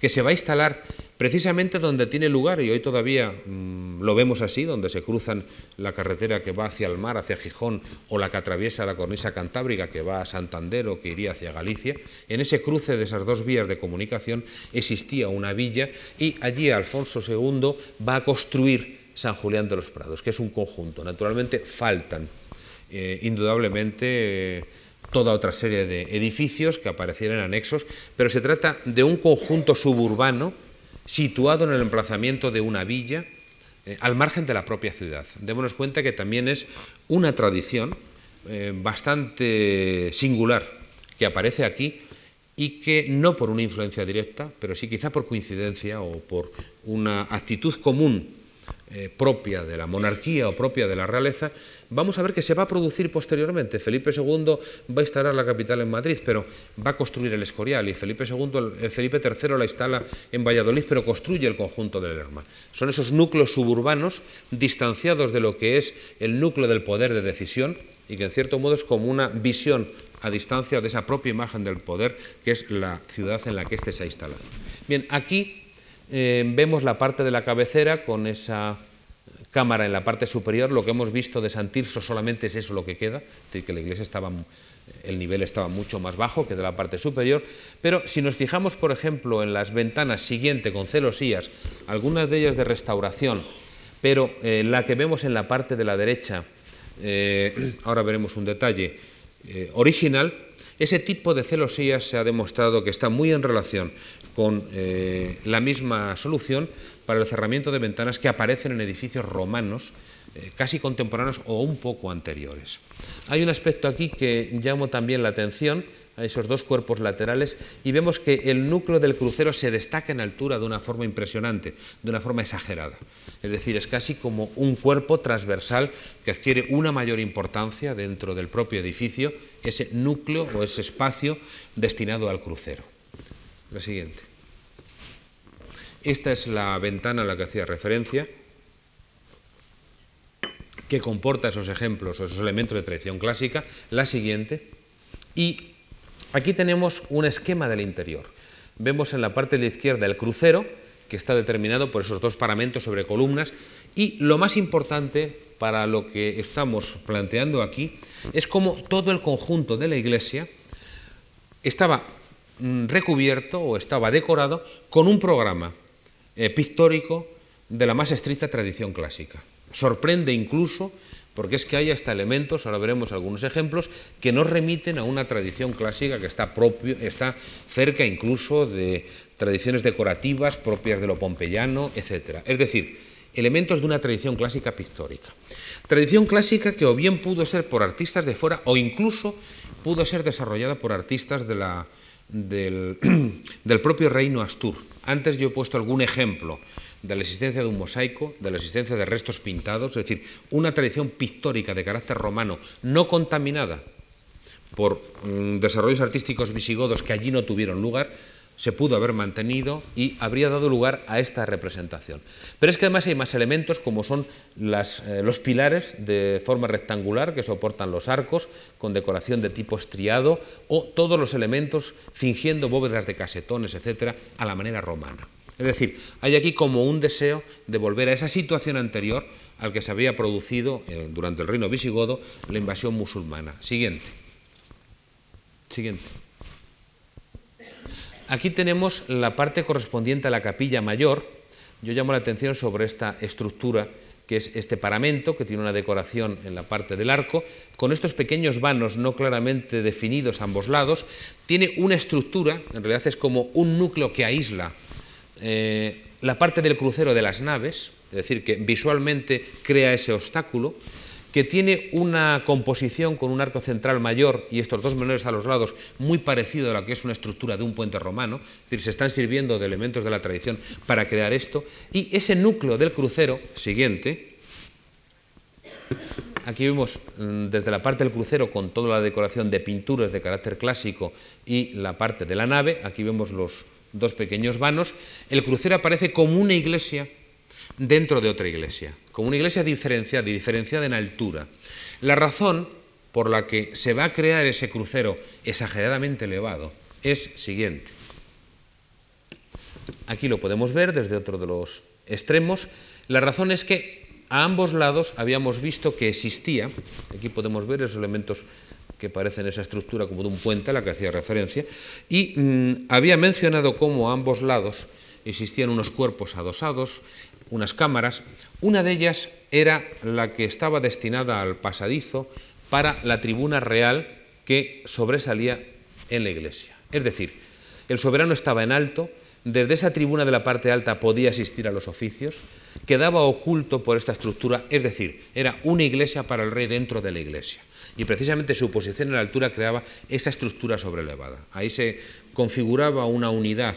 que se va a instalar precisamente donde tiene lugar, y hoy todavía mm, lo vemos así, donde se cruzan la carretera que va hacia el mar, hacia Gijón, o la que atraviesa la cornisa cantábrica que va a Santander o que iría hacia Galicia, en ese cruce de esas dos vías de comunicación existía una villa y allí Alfonso II va a construir San Julián de los Prados, que es un conjunto. Naturalmente faltan eh, indudablemente eh, toda otra serie de edificios que aparecieran anexos, pero se trata de un conjunto suburbano situado en el emplazamiento de una villa eh, al margen de la propia ciudad. Démonos cuenta que también es una tradición bastante singular que aparece aquí y que no por una influencia directa, pero sí quizá por coincidencia o por una actitud común eh, propia de la monarquía o propia de la realeza, vamos a ver que se va a producir posteriormente. Felipe II va a instalar la capital en Madrid, pero va a construir el Escorial, y Felipe, II, eh, Felipe III la instala en Valladolid, pero construye el conjunto del Lerma. Son esos núcleos suburbanos distanciados de lo que es el núcleo del poder de decisión y que en cierto modo es como una visión a distancia de esa propia imagen del poder que es la ciudad en la que éste se ha instalado. Bien, aquí eh, vemos la parte de la cabecera con esa cámara en la parte superior. Lo que hemos visto de San Tirso solamente es eso lo que queda, es decir, que la iglesia estaba, el nivel estaba mucho más bajo que de la parte superior. Pero si nos fijamos, por ejemplo, en las ventanas siguiente con celosías, algunas de ellas de restauración, pero eh, la que vemos en la parte de la derecha, eh, ahora veremos un detalle, eh, original, ese tipo de celosías se ha demostrado que está muy en relación con eh, la misma solución para el cerramiento de ventanas que aparecen en edificios romanos eh, casi contemporáneos o un poco anteriores. Hay un aspecto aquí que llamo también la atención, a esos dos cuerpos laterales, y vemos que el núcleo del crucero se destaca en altura de una forma impresionante, de una forma exagerada. Es decir, es casi como un cuerpo transversal que adquiere una mayor importancia dentro del propio edificio, ese núcleo o ese espacio destinado al crucero. La siguiente. Esta es la ventana a la que hacía referencia que comporta esos ejemplos o esos elementos de tradición clásica, la siguiente, y aquí tenemos un esquema del interior. Vemos en la parte de la izquierda el crucero, que está determinado por esos dos paramentos sobre columnas, y lo más importante para lo que estamos planteando aquí es cómo todo el conjunto de la iglesia estaba recubierto o estaba decorado con un programa eh, pictórico de la más estricta tradición clásica. Sorprende incluso porque es que hay hasta elementos, ahora veremos algunos ejemplos, que nos remiten a una tradición clásica que está, propio, está cerca incluso de tradiciones decorativas propias de lo pompeyano, etc. Es decir, elementos de una tradición clásica pictórica. Tradición clásica que o bien pudo ser por artistas de fuera o incluso pudo ser desarrollada por artistas de la, del, propio reino Astur. Antes yo he puesto algún ejemplo de la existencia de un mosaico, de la existencia de restos pintados, es decir, una tradición pictórica de carácter romano no contaminada por mm, desarrollos artísticos visigodos que allí no tuvieron lugar, se pudo haber mantenido y habría dado lugar a esta representación. Pero es que además hay más elementos como son eh, los pilares de forma rectangular que soportan los arcos con decoración de tipo estriado o todos los elementos fingiendo bóvedas de casetones, etcétera, a la manera romana. Es decir, hay aquí como un deseo de volver a esa situación anterior al que se había producido eh, durante el reino visigodo la invasión musulmana. Siguiente. Siguiente. Aquí tenemos la parte correspondiente a la capilla mayor. Yo llamo la atención sobre esta estructura que es este paramento, que tiene una decoración en la parte del arco, con estos pequeños vanos no claramente definidos a ambos lados, tiene una estructura, en realidad es como un núcleo que aísla eh, la parte del crucero de las naves, es decir, que visualmente crea ese obstáculo, que tiene una composición con un arco central mayor y estos dos menores a los lados muy parecido a lo que es una estructura de un puente romano, es decir, se están sirviendo de elementos de la tradición para crear esto, y ese núcleo del crucero siguiente, aquí vemos mm, desde la parte del crucero con toda la decoración de pinturas de carácter clásico y la parte de la nave, aquí vemos los dos pequeños vanos, el crucero aparece como una iglesia dentro de otra iglesia, como una iglesia diferenciada y diferenciada en altura. La razón por la que se va a crear ese crucero exageradamente elevado es siguiente. Aquí lo podemos ver desde otro de los extremos. La razón es que a ambos lados habíamos visto que existía, aquí podemos ver esos elementos que parecen esa estructura como de un puente a la que hacía referencia, y mm, había mencionado cómo a ambos lados existían unos cuerpos adosados, unas cámaras. Una de ellas era la que estaba destinada al pasadizo para la tribuna real que sobresalía en la iglesia. Es decir, el soberano estaba en alto, desde esa tribuna de la parte alta podía asistir a los oficios, quedaba oculto por esta estructura, es decir, era una iglesia para el rey dentro de la iglesia. Y precisamente su posición en la altura creaba esa estructura sobrelevada. Ahí se configuraba una unidad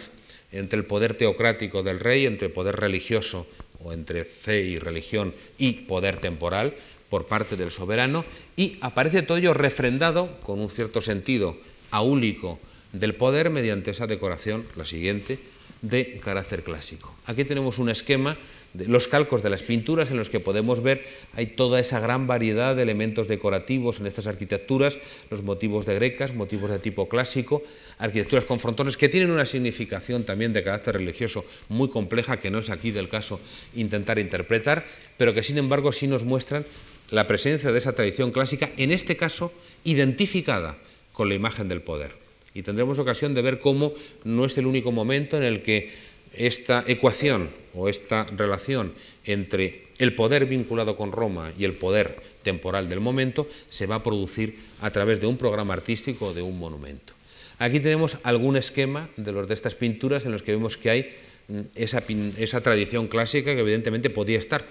entre el poder teocrático del rey, entre poder religioso o entre fe y religión y poder temporal por parte del soberano, y aparece todo ello refrendado con un cierto sentido aúlico del poder mediante esa decoración, la siguiente, de carácter clásico. Aquí tenemos un esquema los calcos de las pinturas en los que podemos ver hay toda esa gran variedad de elementos decorativos en estas arquitecturas, los motivos de grecas, motivos de tipo clásico, arquitecturas con frontones que tienen una significación también de carácter religioso muy compleja que no es aquí del caso intentar interpretar, pero que sin embargo sí nos muestran la presencia de esa tradición clásica, en este caso identificada con la imagen del poder. Y tendremos ocasión de ver cómo no es el único momento en el que esta ecuación o esta relación entre el poder vinculado con Roma y el poder temporal del momento se va a producir a través de un programa artístico o de un monumento. Aquí tenemos algún esquema de estas pinturas en los que vemos que hay mm, esa, esa tradición clásica que evidentemente podía estar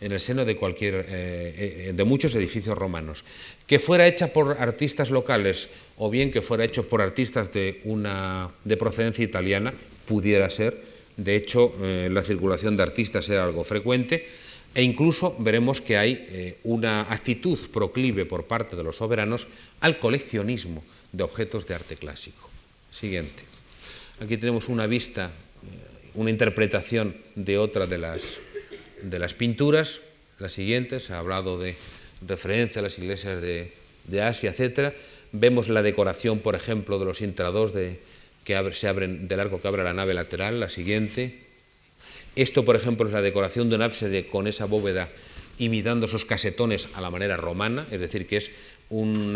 en el seno de cualquier eh, eh, de muchos edificios romanos que fuera hecha por artistas locales o bien que fuera hecho por artistas de una de procedencia italiana pudiera ser de hecho eh, la circulación de artistas era algo frecuente e incluso veremos que hay una actitud proclive por parte de los soberanos al coleccionismo de objetos de arte clásico. Siguiente. Aquí tenemos una vista una interpretación de otra de las de las pinturas, las siguientes, ha hablado de referencia a las iglesias de, Asia, etc. Vemos la decoración, por ejemplo, de los intrados de, que se abren, del arco que abre la nave lateral, la siguiente. Esto, por ejemplo, es la decoración de un ábside con esa bóveda imitando esos casetones a la manera romana, es decir, que es un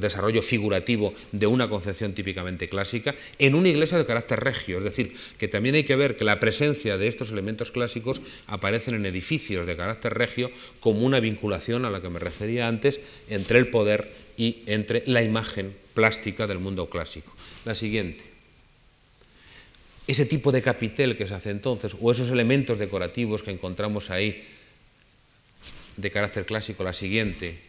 desarrollo figurativo de una concepción típicamente clásica, en una iglesia de carácter regio, es decir, que también hay que ver que la presencia de estos elementos clásicos aparecen en edificios de carácter regio como una vinculación a la que me refería antes entre el poder y entre la imagen plástica del mundo clásico. La siguiente. Ese tipo de capitel que se hace entonces, o esos elementos decorativos que encontramos ahí de carácter clásico, la siguiente,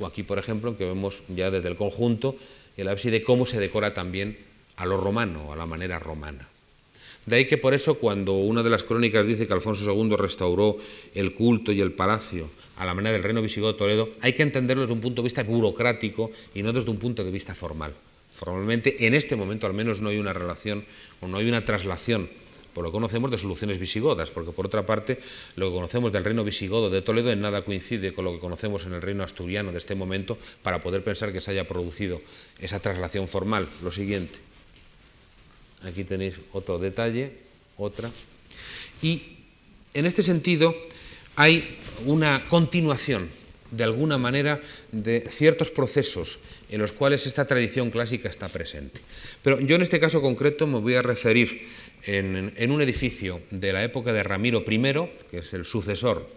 o aquí, por ejemplo, que vemos ya desde el conjunto el ábside cómo se decora también a lo romano, a la manera romana. De ahí que por eso cuando una de las crónicas dice que Alfonso II restauró el culto y el palacio a la manera del reino visigodo Toledo, hay que entenderlo desde un punto de vista burocrático y no desde un punto de vista formal. Formalmente, en este momento al menos no hay una relación o no hay una traslación por lo que conocemos de soluciones visigodas, porque por otra parte lo que conocemos del reino visigodo de Toledo en nada coincide con lo que conocemos en el reino asturiano de este momento para poder pensar que se haya producido esa traslación formal. Lo siguiente, aquí tenéis otro detalle, otra, y en este sentido hay una continuación de alguna manera de ciertos procesos en los cuales esta tradición clásica está presente. Pero yo en este caso concreto me voy a referir en, un edificio de la época de Ramiro I, que es el sucesor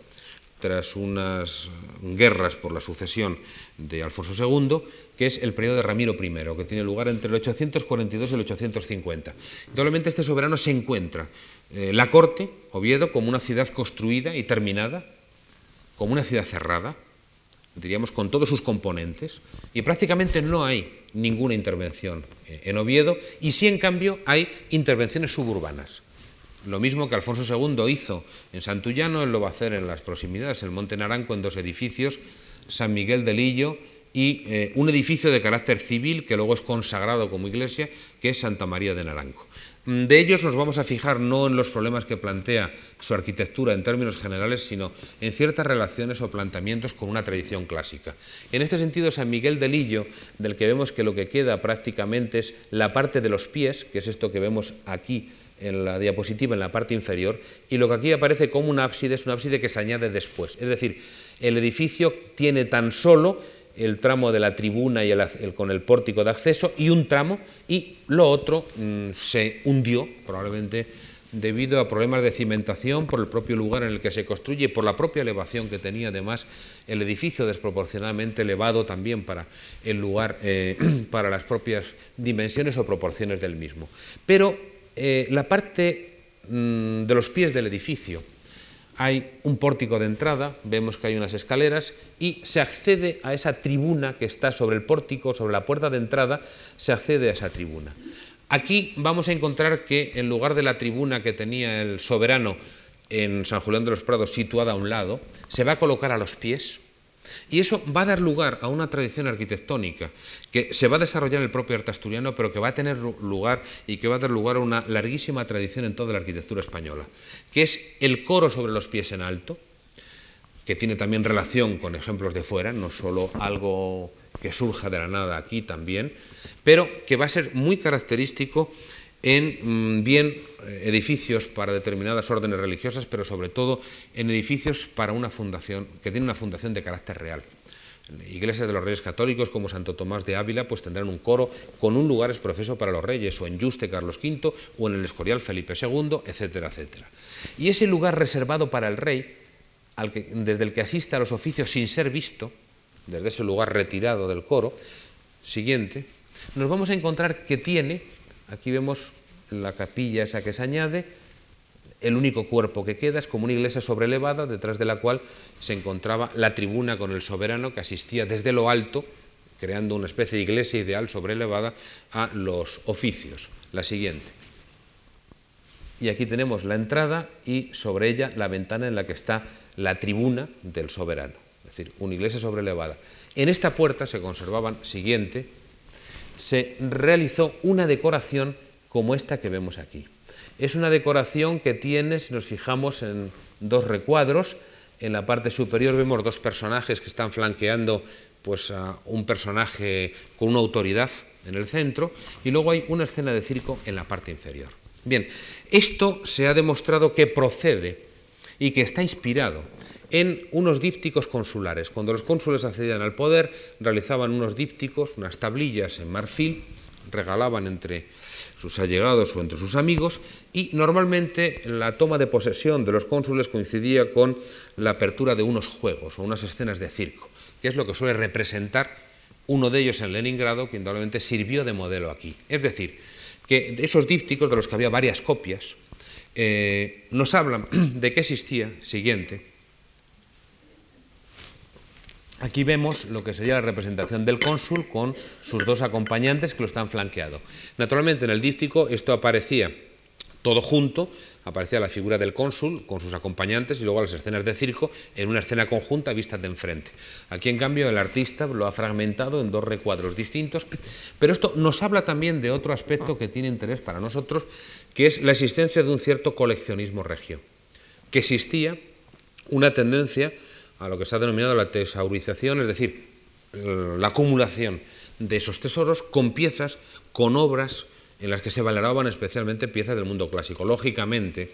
tras unas guerras por la sucesión de Alfonso II, que es el periodo de Ramiro I, que tiene lugar entre el 842 y el 850. Probablemente este soberano se encuentra eh, la corte, Oviedo, como una ciudad construida y terminada, como una ciudad cerrada, diríamos con todos sus componentes, y prácticamente no hay ninguna intervención eh, en Oviedo, y sí en cambio hay intervenciones suburbanas. Lo mismo que Alfonso II hizo en Santullano, él lo va a hacer en las proximidades, el Monte Naranco, en dos edificios, San Miguel del Lillo y eh, un edificio de carácter civil que luego es consagrado como iglesia, que es Santa María de Naranco. Mm, de ellos nos vamos a fijar no en los problemas que plantea su arquitectura en términos generales, sino en ciertas relaciones o planteamientos con una tradición clásica. En este sentido, San Miguel de Lillo, del que vemos que lo que queda prácticamente es la parte de los pies, que es esto que vemos aquí en la diapositiva, en la parte inferior, y lo que aquí aparece como un ábside es un ábside que se añade después. Es decir, el edificio tiene tan solo el tramo de la tribuna y el, con el pórtico de acceso y un tramo y lo otro mm, se hundió probablemente debido a problemas de cimentación por el propio lugar en el que se construye y por la propia elevación que tenía además el edificio desproporcionadamente elevado también para el lugar, eh, para las propias dimensiones o proporciones del mismo. Pero eh, la parte mm, de los pies del edificio. Hay un pórtico de entrada, vemos que hay unas escaleras y se accede a esa tribuna que está sobre el pórtico, sobre la puerta de entrada, se accede a esa tribuna. Aquí vamos a encontrar que en lugar de la tribuna que tenía el soberano en San Julián de los Prados situada a un lado, se va a colocar a los pies, y eso va a dar lugar a una tradición arquitectónica que se va a desarrollar en el propio arte asturiano, pero que va a tener lugar y que va a dar lugar a una larguísima tradición en toda la arquitectura española, que es el coro sobre los pies en alto, que tiene también relación con ejemplos de fuera, no solo algo que surja de la nada aquí también, pero que va a ser muy característico en mm, bien eh, edificios para determinadas órdenes religiosas, pero sobre todo en edificios para una fundación que tiene una fundación de carácter real. Iglesias de los Reyes Católicos como Santo Tomás de Ávila pues tendrán un coro con un lugar exprofeso para los reyes, o en Juste Carlos V, o en el Escorial Felipe II, etcétera, etcétera. Y ese lugar reservado para el rey, desde el que asiste a los oficios sin ser visto, desde ese lugar retirado del coro, siguiente, nos vamos a encontrar que tiene Aquí vemos la capilla esa que se añade, el único cuerpo que queda es como una iglesia sobrelevada, detrás de la cual se encontraba la tribuna con el soberano que asistía desde lo alto, creando una especie de iglesia ideal sobrelevada a los oficios. La siguiente. Y aquí tenemos la entrada y sobre ella la ventana en la que está la tribuna del soberano, es decir, una iglesia sobrelevada. En esta puerta se conservaban, siguiente, se realizó una decoración como esta que vemos aquí. Es una decoración que tiene, si nos fijamos en dos recuadros, en la parte superior vemos dos personajes que están flanqueando pues, a un personaje con una autoridad en el centro y luego hay una escena de circo en la parte inferior. Bien, esto se ha demostrado que procede y que está inspirado en unos dípticos consulares. Cuando los cónsules accedían al poder, realizaban unos dípticos, unas tablillas en marfil, regalaban entre sus allegados o entre sus amigos y normalmente la toma de posesión de los cónsules coincidía con la apertura de unos juegos o unas escenas de circo, que es lo que suele representar uno de ellos en Leningrado, que indudablemente sirvió de modelo aquí. Es decir, que esos dípticos, de los que había varias copias, eh, nos hablan de que existía, siguiente, Aquí vemos lo que sería la representación del cónsul con sus dos acompañantes que lo están flanqueado. Naturalmente en el díptico esto aparecía todo junto, aparecía la figura del cónsul con sus acompañantes y luego las escenas de circo en una escena conjunta vista de enfrente. Aquí en cambio el artista lo ha fragmentado en dos recuadros distintos, pero esto nos habla también de otro aspecto que tiene interés para nosotros, que es la existencia de un cierto coleccionismo regio, que existía una tendencia a lo que se ha denominado la tesaurización, es decir, la acumulación de esos tesoros con piezas, con obras en las que se valoraban especialmente piezas del mundo clásico. Lógicamente,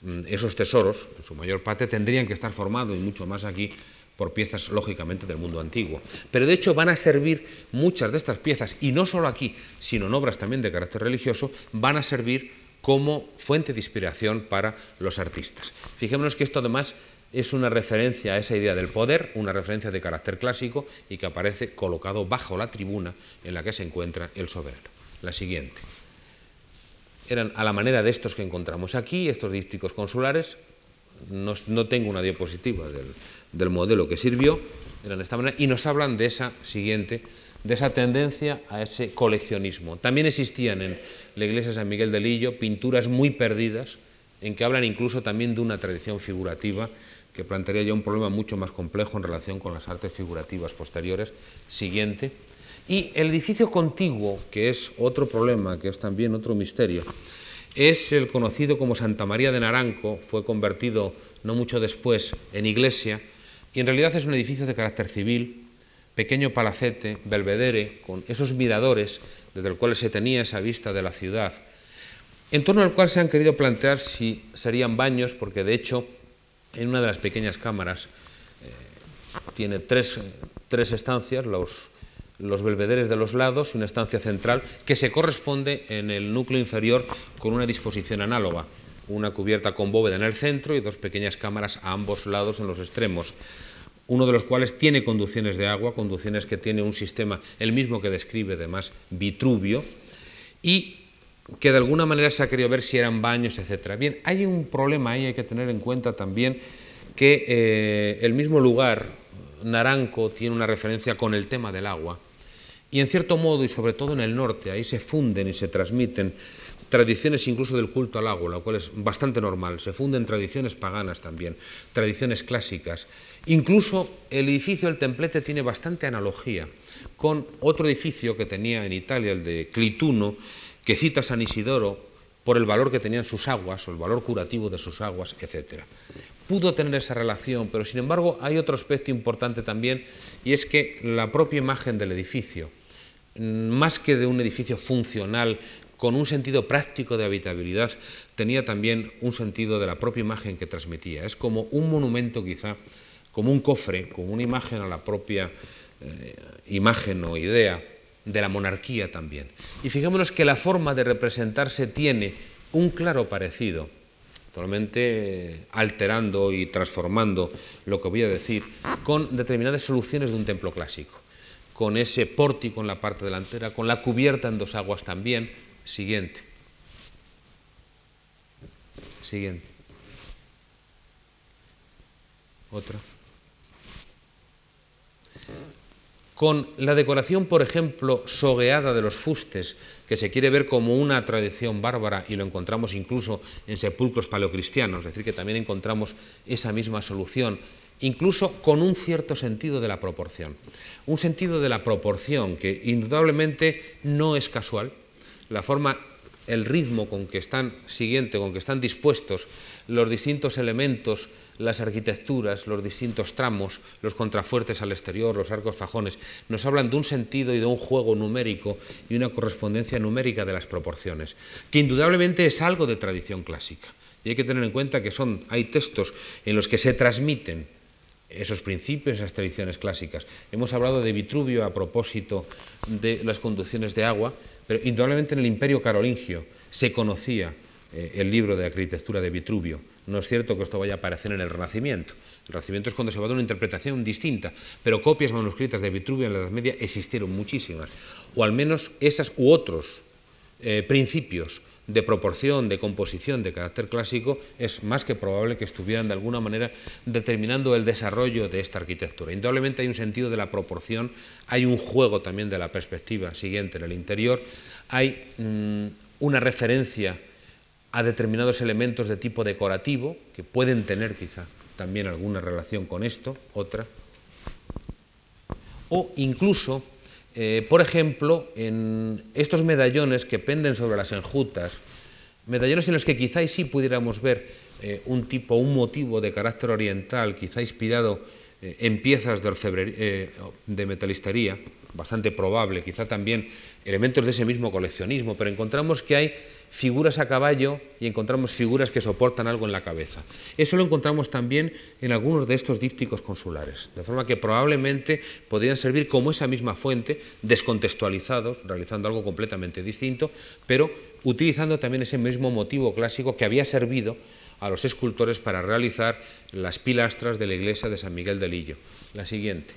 mm, esos tesoros, en su mayor parte, tendrían que estar formados, y mucho más aquí, por piezas, lógicamente, del mundo antiguo. Pero de hecho van a servir muchas de estas piezas, y no solo aquí, sino en obras también de carácter religioso, van a servir como fuente de inspiración para los artistas. Fijémonos que esto además es una referencia a esa idea del poder, una referencia de carácter clásico y que aparece colocado bajo la tribuna en la que se encuentra el soberano. La siguiente. Eran a la manera de estos que encontramos aquí, estos dípticos consulares. No, tengo una diapositiva del, modelo que sirvió, eran de esta manera, y nos hablan de esa siguiente, de esa tendencia a ese coleccionismo. También existían en la iglesia de San Miguel de Lillo pinturas muy perdidas, en que hablan incluso también de una tradición figurativa que plantearía ya un problema mucho más complejo en relación con las artes figurativas posteriores. Siguiente. Y el edificio contiguo, que es otro problema, que es también otro misterio, es el conocido como Santa María de Naranco, fue convertido no mucho después en iglesia, y en realidad es un edificio de carácter civil, pequeño palacete, belvedere, con esos miradores desde el cual se tenía esa vista de la ciudad, en torno al cual se han querido plantear si serían baños, porque de hecho en una de las pequeñas cámaras eh, tiene tres, estancias, los, los belvederes de los lados y una estancia central que se corresponde en el núcleo inferior con una disposición análoga, una cubierta con bóveda en el centro y dos pequeñas cámaras a ambos lados en los extremos, uno de los cuales tiene conducciones de agua, conducciones que tiene un sistema, el mismo que describe además Vitruvio, y que de alguna manera se ha querido ver si eran baños, etc. Bien, hay un problema ahí, hay que tener en cuenta también que eh, el mismo lugar, Naranco, tiene una referencia con el tema del agua, y en cierto modo, y sobre todo en el norte, ahí se funden y se transmiten tradiciones incluso del culto al agua, lo cual es bastante normal. Se funden tradiciones paganas también, tradiciones clásicas. Incluso el edificio del templete tiene bastante analogía con otro edificio que tenía en Italia, el de Clituno, que cita San Isidoro por el valor que tenían sus aguas, o el valor curativo de sus aguas, etc. Pudo tener esa relación, pero sin embargo hay otro aspecto importante también, y es que la propia imagen del edificio, más que de un edificio funcional con un sentido práctico de habitabilidad, tenía también un sentido de la propia imagen que transmitía. Es como un monumento quizá, como un cofre, como una imagen a la propia eh, imagen o idea de la monarquía también. Y fijémonos que la forma de representarse tiene un claro parecido, totalmente eh, alterando y transformando lo que voy a decir, con determinadas soluciones de un templo clásico con ese pórtico en la parte delantera, con la cubierta en dos aguas también. Siguiente. Siguiente. Otra. Con la decoración, por ejemplo, sogueada de los fustes, que se quiere ver como una tradición bárbara y lo encontramos incluso en sepulcros paleocristianos, es decir, que también encontramos esa misma solución incluso con un cierto sentido de la proporción. Un sentido de la proporción que indudablemente no es casual. La forma, el ritmo con que están siguiente, con que están dispuestos los distintos elementos, las arquitecturas, los distintos tramos, los contrafuertes al exterior, los arcos fajones, nos hablan de un sentido y de un juego numérico y una correspondencia numérica de las proporciones, que indudablemente es algo de tradición clásica. Y hay que tener en cuenta que son, hay textos en los que se transmiten esos principios, esas tradiciones clásicas. Hemos hablado de Vitruvio a propósito de las conducciones de agua, pero indudablemente en el Imperio Carolingio se conocía eh, el libro de arquitectura de Vitruvio. No es cierto que esto vaya a aparecer en el Renacimiento. El Renacimiento es cuando se va a dar una interpretación distinta, pero copias manuscritas de Vitruvio en la Edad Media existieron muchísimas, o al menos esas u otros eh, principios de proporción, de composición de carácter clásico, es más que probable que estuvieran de alguna manera determinando el desarrollo de esta arquitectura. Indudablemente hay un sentido de la proporción, hay un juego también de la perspectiva siguiente en el interior, hay mm, una referencia a determinados elementos de tipo decorativo que pueden tener quizá también alguna relación con esto, otra, o incluso eh, por ejemplo, en estos medallones que penden sobre las enjutas, medallones en los que quizá sí pudiéramos ver eh, un tipo, un motivo de carácter oriental, quizá inspirado eh, en piezas de, de metalistería, bastante probable, quizá también elementos de ese mismo coleccionismo, pero encontramos que hay figuras a caballo y encontramos figuras que soportan algo en la cabeza. Eso lo encontramos también en algunos de estos dípticos consulares, de forma que probablemente podrían servir como esa misma fuente, descontextualizados, realizando algo completamente distinto, pero utilizando también ese mismo motivo clásico que había servido a los escultores para realizar las pilastras de la iglesia de San Miguel del Lillo. La siguiente.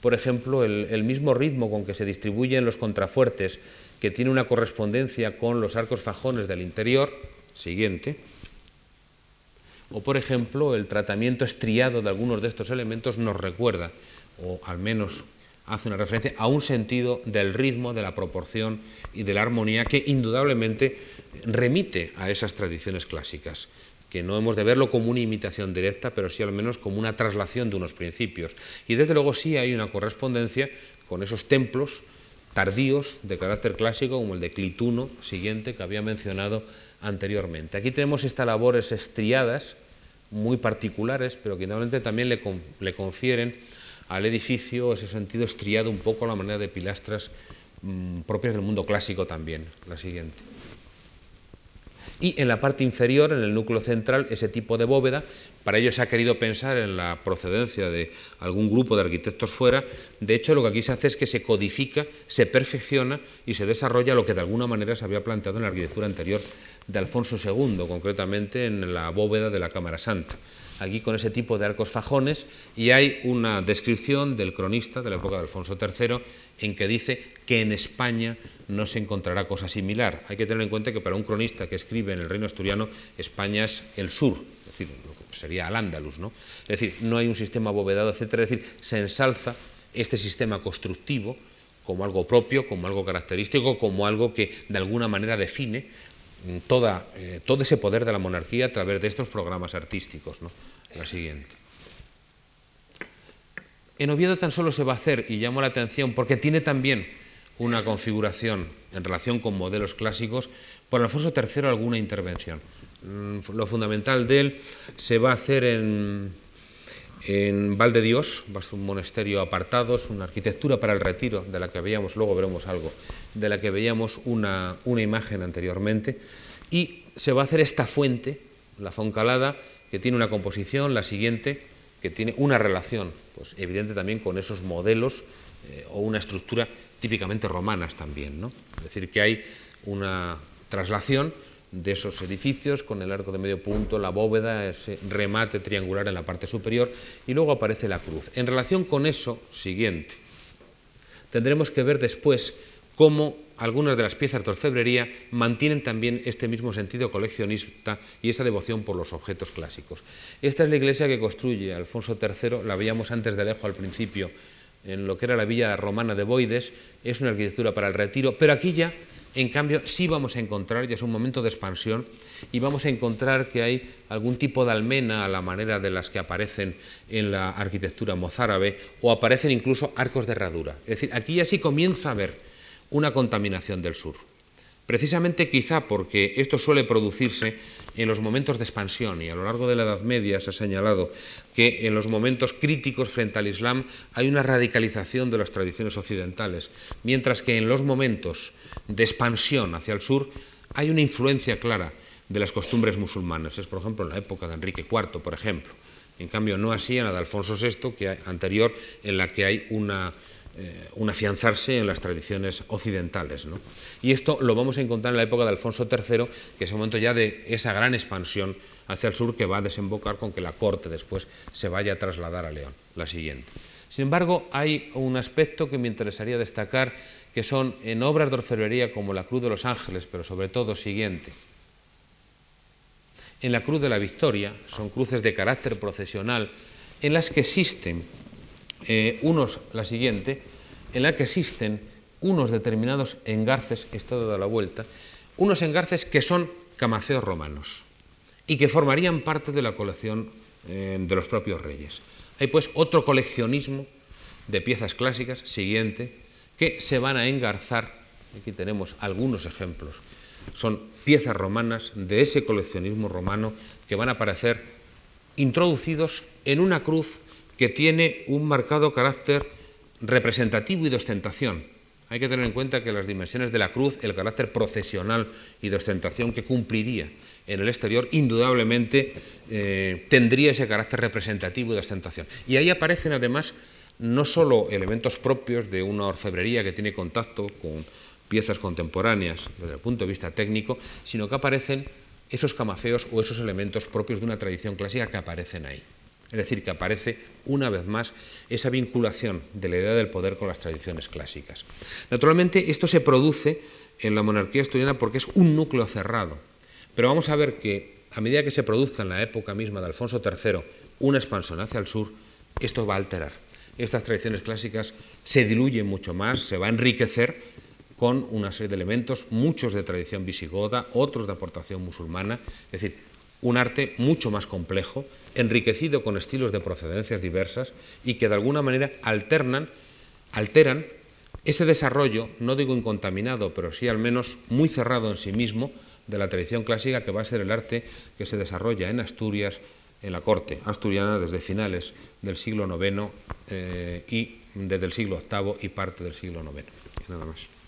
Por ejemplo, el, el mismo ritmo con que se distribuyen los contrafuertes que tiene una correspondencia con los arcos fajones del interior, siguiente, o por ejemplo el tratamiento estriado de algunos de estos elementos nos recuerda, o al menos hace una referencia a un sentido del ritmo, de la proporción y de la armonía que indudablemente remite a esas tradiciones clásicas, que no hemos de verlo como una imitación directa, pero sí al menos como una traslación de unos principios. Y desde luego sí hay una correspondencia con esos templos tardíos de carácter clásico, como el de Clituno siguiente que había mencionado anteriormente. Aquí tenemos estas labores estriadas, muy particulares, pero que normalmente también le, le, confieren al edificio ese sentido estriado un poco a la manera de pilastras mmm, propias del mundo clásico también. La siguiente y en la parte inferior, en el núcleo central, ese tipo de bóveda. Para ello se ha querido pensar en la procedencia de algún grupo de arquitectos fuera. De hecho, lo que aquí se hace es que se codifica, se perfecciona y se desarrolla lo que de alguna manera se había planteado en la arquitectura anterior de Alfonso II, concretamente en la bóveda de la Cámara Santa. Aquí con ese tipo de arcos fajones, y hay una descripción del cronista de la época de Alfonso III en que dice que en España no se encontrará cosa similar. Hay que tener en cuenta que para un cronista que escribe en el reino asturiano, España es el sur, es decir, lo que sería al Andalus, ¿no? Es decir, no hay un sistema abovedado, etcétera, es decir, se ensalza este sistema constructivo como algo propio, como algo característico, como algo que de alguna manera define toda, eh, todo ese poder de la monarquía a través de estos programas artísticos. ¿no? La siguiente. En Oviedo tan solo se va a hacer, y llamo la atención, porque tiene también una configuración en relación con modelos clásicos, por Alfonso III alguna intervención. Mm, lo fundamental de él se va a hacer en, en Val de Dios, va a ser un monasterio apartado, es una arquitectura para el retiro, de la que veíamos, luego veremos algo, de la que veíamos una, una imagen anteriormente, y se va a hacer esta fuente, la Foncalada, que tiene una composición, la siguiente, que tiene una relación, pues evidente también con esos modelos eh, o una estructura típicamente romanas también, ¿no? Es decir, que hay una traslación de esos edificios con el arco de medio punto, la bóveda, ese remate triangular en la parte superior y luego aparece la cruz. En relación con eso, siguiente, tendremos que ver después cómo algunas de las piezas de orfebrería mantienen también este mismo sentido coleccionista y esa devoción por los objetos clásicos. Esta es la iglesia que construye Alfonso III, la veíamos antes de lejos al principio en lo que era la villa romana de Boides, es una arquitectura para el retiro, pero aquí ya en cambio, sí vamos a encontrar, ya es un momento de expansión, y vamos a encontrar que hay algún tipo de almena a la manera de las que aparecen en la arquitectura mozárabe, o aparecen incluso arcos de herradura. Es decir, aquí ya sí comienza a haber una contaminación del sur. Precisamente quizá porque esto suele producirse en los momentos de expansión y a lo largo de la Edad Media se ha señalado que en los momentos críticos frente al Islam hay una radicalización de las tradiciones occidentales, mientras que en los momentos de expansión hacia el sur hay una influencia clara de las costumbres musulmanas. Es, por ejemplo, en la época de Enrique IV, por ejemplo. En cambio, no así en la de Alfonso VI, que anterior, en la que hay una eh, un afianzarse en las tradiciones occidentales. Y esto lo vamos a encontrar en la época de Alfonso III, que es el momento ya de esa gran expansión hacia el sur que va a desembocar con que la corte después se vaya a trasladar a León, la siguiente. Sin embargo, hay un aspecto que me interesaría destacar, que son en obras de orfebrería como la Cruz de los Ángeles, pero sobre todo siguiente. En la Cruz de la Victoria, son cruces de carácter procesional, en las que existen eh, unos, la siguiente, en la que existen unos determinados engarces, está dado la vuelta, unos engarces que son camafeos romanos y que formarían parte de la colección eh, de los propios reyes. Hay pues otro coleccionismo de piezas clásicas, siguiente, que se van a engarzar, aquí tenemos algunos ejemplos, son piezas romanas de ese coleccionismo romano que van a aparecer introducidos en una cruz que tiene un marcado carácter representativo y de ostentación. Hay que tener en cuenta que las dimensiones de la cruz, el carácter procesional y de ostentación que cumpliría en el exterior, indudablemente eh, tendría ese carácter representativo y de ostentación. Y ahí aparecen además no solo elementos propios de una orfebrería que tiene contacto con piezas contemporáneas desde el punto de vista técnico, sino que aparecen esos camafeos o esos elementos propios de una tradición clásica que aparecen ahí. Es decir, que aparece una vez más esa vinculación de la idea del poder con las tradiciones clásicas. Naturalmente, esto se produce en la monarquía asturiana porque es un núcleo cerrado. Pero vamos a ver que a medida que se produzca en la época misma de Alfonso III una expansión hacia el sur, esto va a alterar. Estas tradiciones clásicas se diluyen mucho más, se va a enriquecer con una serie de elementos, muchos de tradición visigoda, otros de aportación musulmana, es decir, un arte mucho más complejo, enriquecido con estilos de procedencias diversas y que de alguna manera alternan, alteran ese desarrollo, no digo incontaminado, pero sí al menos muy cerrado en sí mismo, de la tradición clásica que va a ser el arte que se desarrolla en Asturias, en la corte asturiana desde finales del siglo IX eh, y desde el siglo VIII y parte del siglo IX. Nada más.